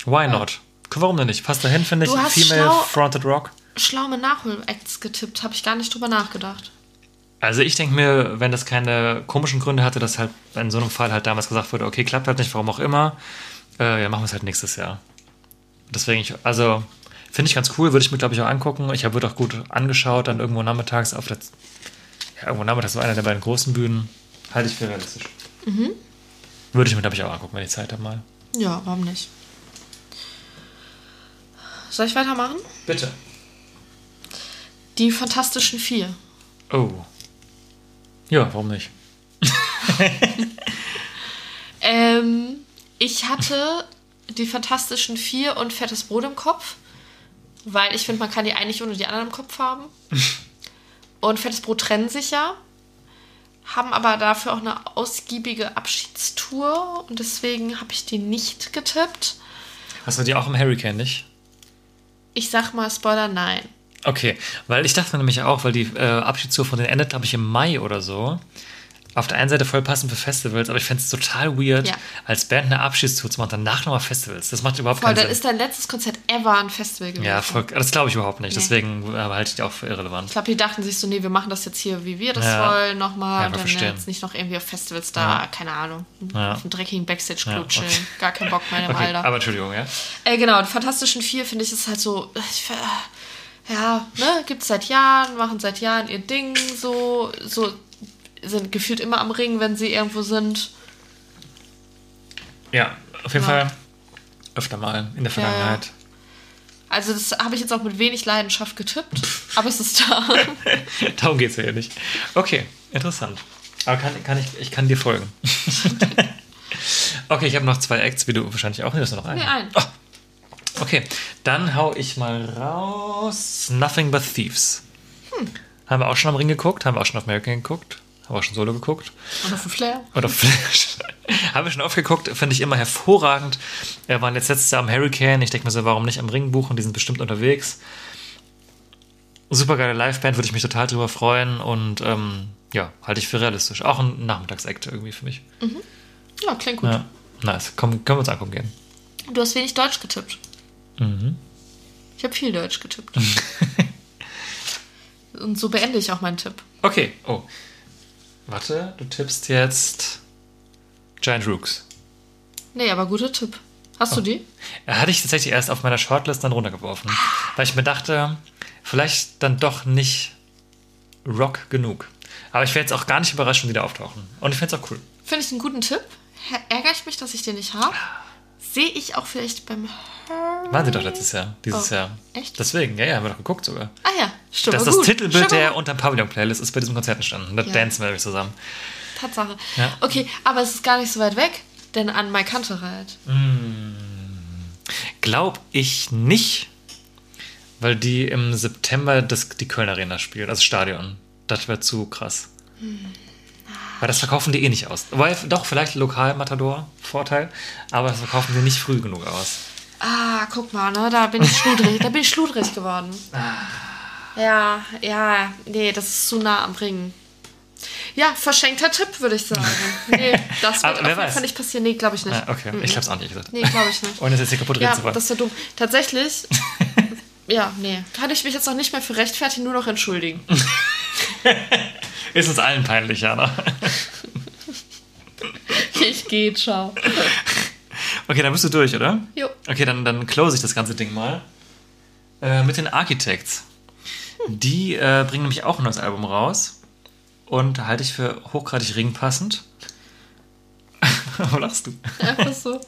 Why not? Warum denn nicht? Passt dahin, finde ich. Female schlau- Fronted Rock. Schlau mit Nachhol-Acts getippt, habe ich gar nicht drüber nachgedacht. Also ich denke mir, wenn das keine komischen Gründe hatte, dass halt in so einem Fall halt damals gesagt wurde, okay, klappt halt nicht, warum auch immer, äh, ja, machen wir es halt nächstes Jahr. Deswegen, ich, also finde ich ganz cool, würde ich mir, glaube ich, auch angucken. Ich habe auch gut angeschaut, dann irgendwo nachmittags auf der, ja, irgendwo nachmittags so einer der beiden großen Bühnen. Halte ich für realistisch. Würde ich mir, glaube ich, auch angucken, wenn ich Zeit habe mal. Ja, warum nicht? Soll ich weitermachen? Bitte. Die Fantastischen Vier. Oh. Ja, warum nicht? Ähm, ich hatte die Fantastischen Vier und Fettes Brot im Kopf, weil ich finde, man kann die eigentlich ohne die anderen im Kopf haben. Und Fettes Brot trennen sich ja, haben aber dafür auch eine ausgiebige Abschiedstour und deswegen habe ich die nicht getippt. Hast du die auch im Hurricane nicht? Ich sag mal Spoiler, nein. Okay, weil ich dachte nämlich auch, weil die äh, Abschiedstour von denen endet, glaube ich, im Mai oder so. Auf der einen Seite voll passend für Festivals, aber ich fände es total weird, Ja. als Band eine Abschiedstour zu machen, danach nochmal Festivals. Das macht überhaupt Voll, keinen dann Sinn. ist dein letztes Konzert ever ein Festival gewesen. ja, voll, das glaube ich überhaupt nicht. Nee. Deswegen äh, halte ich die auch für irrelevant. Ich glaube, die dachten sich so, nee, wir machen das jetzt hier, wie wir das Ja. wollen, nochmal. Ja, und dann verstehen. jetzt nicht noch irgendwie auf Festivals da, keine Ahnung, Ja. auf dem dreckigen Backstage-Club Ja, okay. chillen. Gar keinen Bock mehr im Okay, Alter. aber Entschuldigung, ja. Äh, genau, die Fantastischen Vier finde ich ist halt so, ich, ver- ja, ne, gibt's seit Jahren, machen seit Jahren ihr Ding, so, so sind gefühlt immer am Ring, wenn sie irgendwo sind. Ja, auf jeden Ja. Fall öfter mal in der Ja, ja. Vergangenheit. Also das habe ich jetzt auch mit wenig Leidenschaft getippt, aber es ist da. Darum geht es ja hier nicht. Okay, interessant. Aber kann, kann ich, ich kann dir folgen. okay, ich habe noch zwei Acts, wie du wahrscheinlich auch. Nur noch ein. Nee, ein. Oh, okay, dann hau ich mal raus. Nothing but Thieves. Hm. Haben wir auch schon am Ring geguckt, haben wir auch schon auf American geguckt, haben wir schon Solo geguckt. Und auf dem Flair. Oder Flash. Haben wir schon aufgeguckt, finde ich immer hervorragend. Wir waren jetzt letztes Jahr am Hurricane. Ich denke mir so, warum nicht am Ring buchen? Die sind bestimmt unterwegs. Super geile Liveband, würde ich mich total drüber freuen. Und ähm, ja, halte ich für realistisch. Auch ein Nachmittagsakt irgendwie für mich. Ja, klingt gut. Ja, nice. Komm, können wir uns angucken gehen. Du hast wenig Deutsch getippt. Mhm. Ich habe viel Deutsch getippt. Und so beende ich auch meinen Tipp. Okay, oh. Warte, du tippst jetzt Giant Rooks. Nee, aber guter Tipp. Hast Oh. du die? Hatte ich tatsächlich erst auf meiner Shortlist dann runtergeworfen. Weil ich mir dachte, vielleicht dann doch nicht Rock genug. Aber ich wäre jetzt auch gar nicht überrascht, wenn die da auftauchen. Und ich fände es auch cool. Finde ich einen guten Tipp. Ärgere ich mich, dass ich den nicht habe? Sehe ich auch vielleicht beim Hör- Waren sie doch letztes Jahr, dieses Oh, Jahr. echt? Deswegen, ja, ja, haben wir doch geguckt sogar. Ah ja, stimmt. Das ist aber das. Titelbild Stimmt, der unter Pavillon-Playlist ist bei diesem Konzert entstanden. Da Ja. dancen wir nämlich zusammen. Tatsache. Ja. Okay, aber es ist gar nicht so weit weg, denn an Mai Kantereit. Glaub ich nicht, weil die im September das, die Köln Arena spielt, also Stadion. Das wäre zu krass. Weil das verkaufen die eh nicht aus. Weil, doch, vielleicht Lokal-Matador-Vorteil, aber das verkaufen sie nicht früh genug aus. Ah, guck mal, ne, da bin ich schludrig, da bin ich schludrig geworden. Ja, ja, nee, das ist zu nah am Ring. Ja, verschenkter Tipp, würde ich sagen. Nee, das wird auf jeden. Fall nicht passieren. Nee, glaube ich nicht. Ah, okay, ich hab's auch nicht gesagt. Nee, glaube ich nicht. Ohne es jetzt hier kaputt reden Ja, zu wollen. das wäre dumm. Tatsächlich, ja, nee, kann ich mich jetzt auch nicht mehr für rechtfertigen, nur noch entschuldigen. Ist uns allen peinlich, Jana. Ich gehe, ciao. Okay, dann bist du durch, oder? Jo. Okay, dann, dann close ich das ganze Ding mal. Äh, mit den Architects. Die äh, bringen nämlich auch ein neues Album raus. Und halte ich für hochgradig ringpassend. Wo lachst du? Einfach so.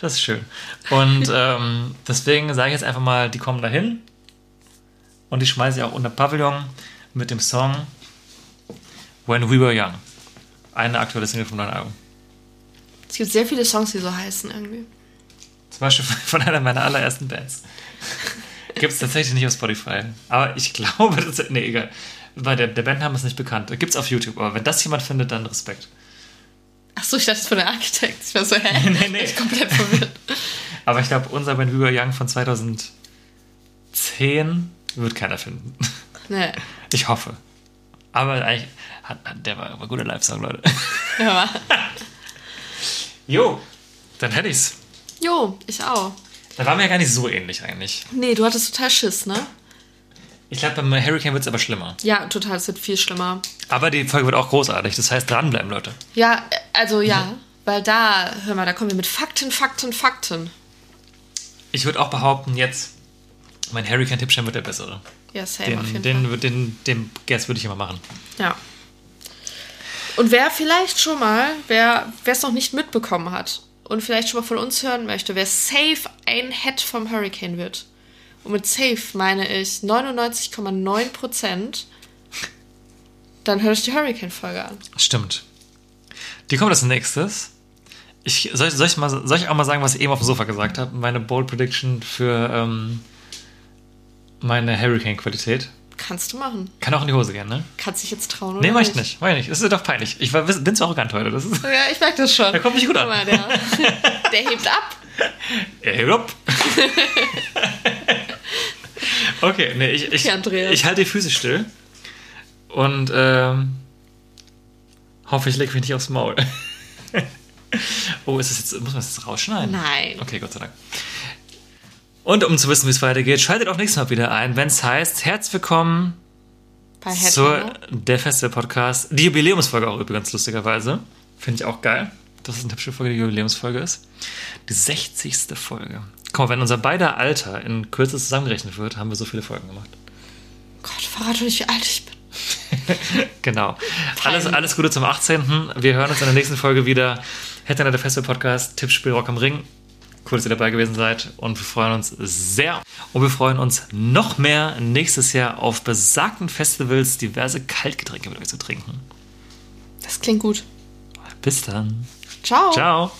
Das ist schön. Und ähm, deswegen sage ich jetzt einfach mal, die kommen dahin. Und die schmeiße ich auch unter Pavillon mit dem Song When We Were Young. Eine aktuelle Single vom neuen Album. Es gibt sehr viele Songs, die so heißen irgendwie. Zum Beispiel von einer meiner allerersten Bands. Gibt es tatsächlich nicht auf Spotify. Aber ich glaube, das, nee, egal. Bei der, der Bandname ist nicht bekannt. Gibt es auf YouTube. Aber wenn das jemand findet, dann Respekt. Achso, ich dachte, es ist von der Architekt. Ich war so, hä? Nee, nee. Ich bin komplett verwirrt. Aber ich glaube, unser When We Were Young von 2010 wird keiner finden. Nee. Ich hoffe. Aber eigentlich, hat, hat, der war, war ein guter Live-Song, Leute. Ja. Jo, dann hätte ich's. Jo, ich auch. Da waren wir ja gar nicht so ähnlich eigentlich. Nee, du hattest total Schiss, ne? Ich glaube, beim Hurricane wird es aber schlimmer. Ja, total, es wird viel schlimmer. Aber die Folge wird auch großartig. Das heißt, dranbleiben, Leute. Ja, also ja, weil da, hör mal, da kommen wir mit Fakten, Fakten, Fakten. Ich würde auch behaupten, jetzt, mein Hurricane-Tippschein wird der bessere. Ja, same auf Den, jeden den, Fall. den, den, den Guess würde ich immer machen. Ja. Und wer vielleicht schon mal, wer es noch nicht mitbekommen hat und vielleicht schon mal von uns hören möchte, wer safe ein Head vom Hurricane wird. Und mit safe meine ich 99,9 Prozent. Dann hört euch die Hurricane-Folge an. Stimmt. Die kommt als nächstes. Ich, soll, soll, ich mal, soll ich auch mal sagen, was ich eben auf dem Sofa gesagt habe? Meine Bold Prediction für ähm, meine Hurricane-Qualität. Kannst du machen. Kann auch in die Hose gehen, ne? Kannst dich jetzt trauen oder Nee, mach ich nicht. Mach ich nicht. Das ist doch peinlich. Ich war, bin zu arrogant heute. Das ist, Ja, ich merke das schon. Der kommt nicht gut an. Mal, der, der hebt ab. er hebt ab. okay, nee, ich, ich, Okay, ich halte die Füße still. Und ähm, hoffe, ich lege mich nicht aufs Maul. oh, ist das jetzt, muss man das jetzt rausschneiden? Nein. Okay, Gott sei Dank. Und um zu wissen, wie es weitergeht, schaltet auch nächstes Mal wieder ein, wenn es heißt, herzlich willkommen zur Der Festival Podcast. Die Jubiläumsfolge auch übrigens, lustigerweise. Finde ich auch geil, dass es eine hübsche Folge, die Jubiläumsfolge ist. Die 60. Folge. Guck mal, wenn unser beider Alter in Kürze zusammengerechnet wird, haben wir so viele Folgen gemacht. Gott, verrate nicht, wie alt ich bin. Genau. Alles, alles Gute zum 18. Wir hören uns in der nächsten Folge wieder. Headliner der Festival Podcast, Tippspiel Rock am Ring. Cool, dass ihr dabei gewesen seid und wir freuen uns sehr. Und wir freuen uns noch mehr nächstes Jahr auf besagten Festivals diverse Kaltgetränke mit euch zu trinken. Das klingt gut. Bis dann. Ciao. Ciao.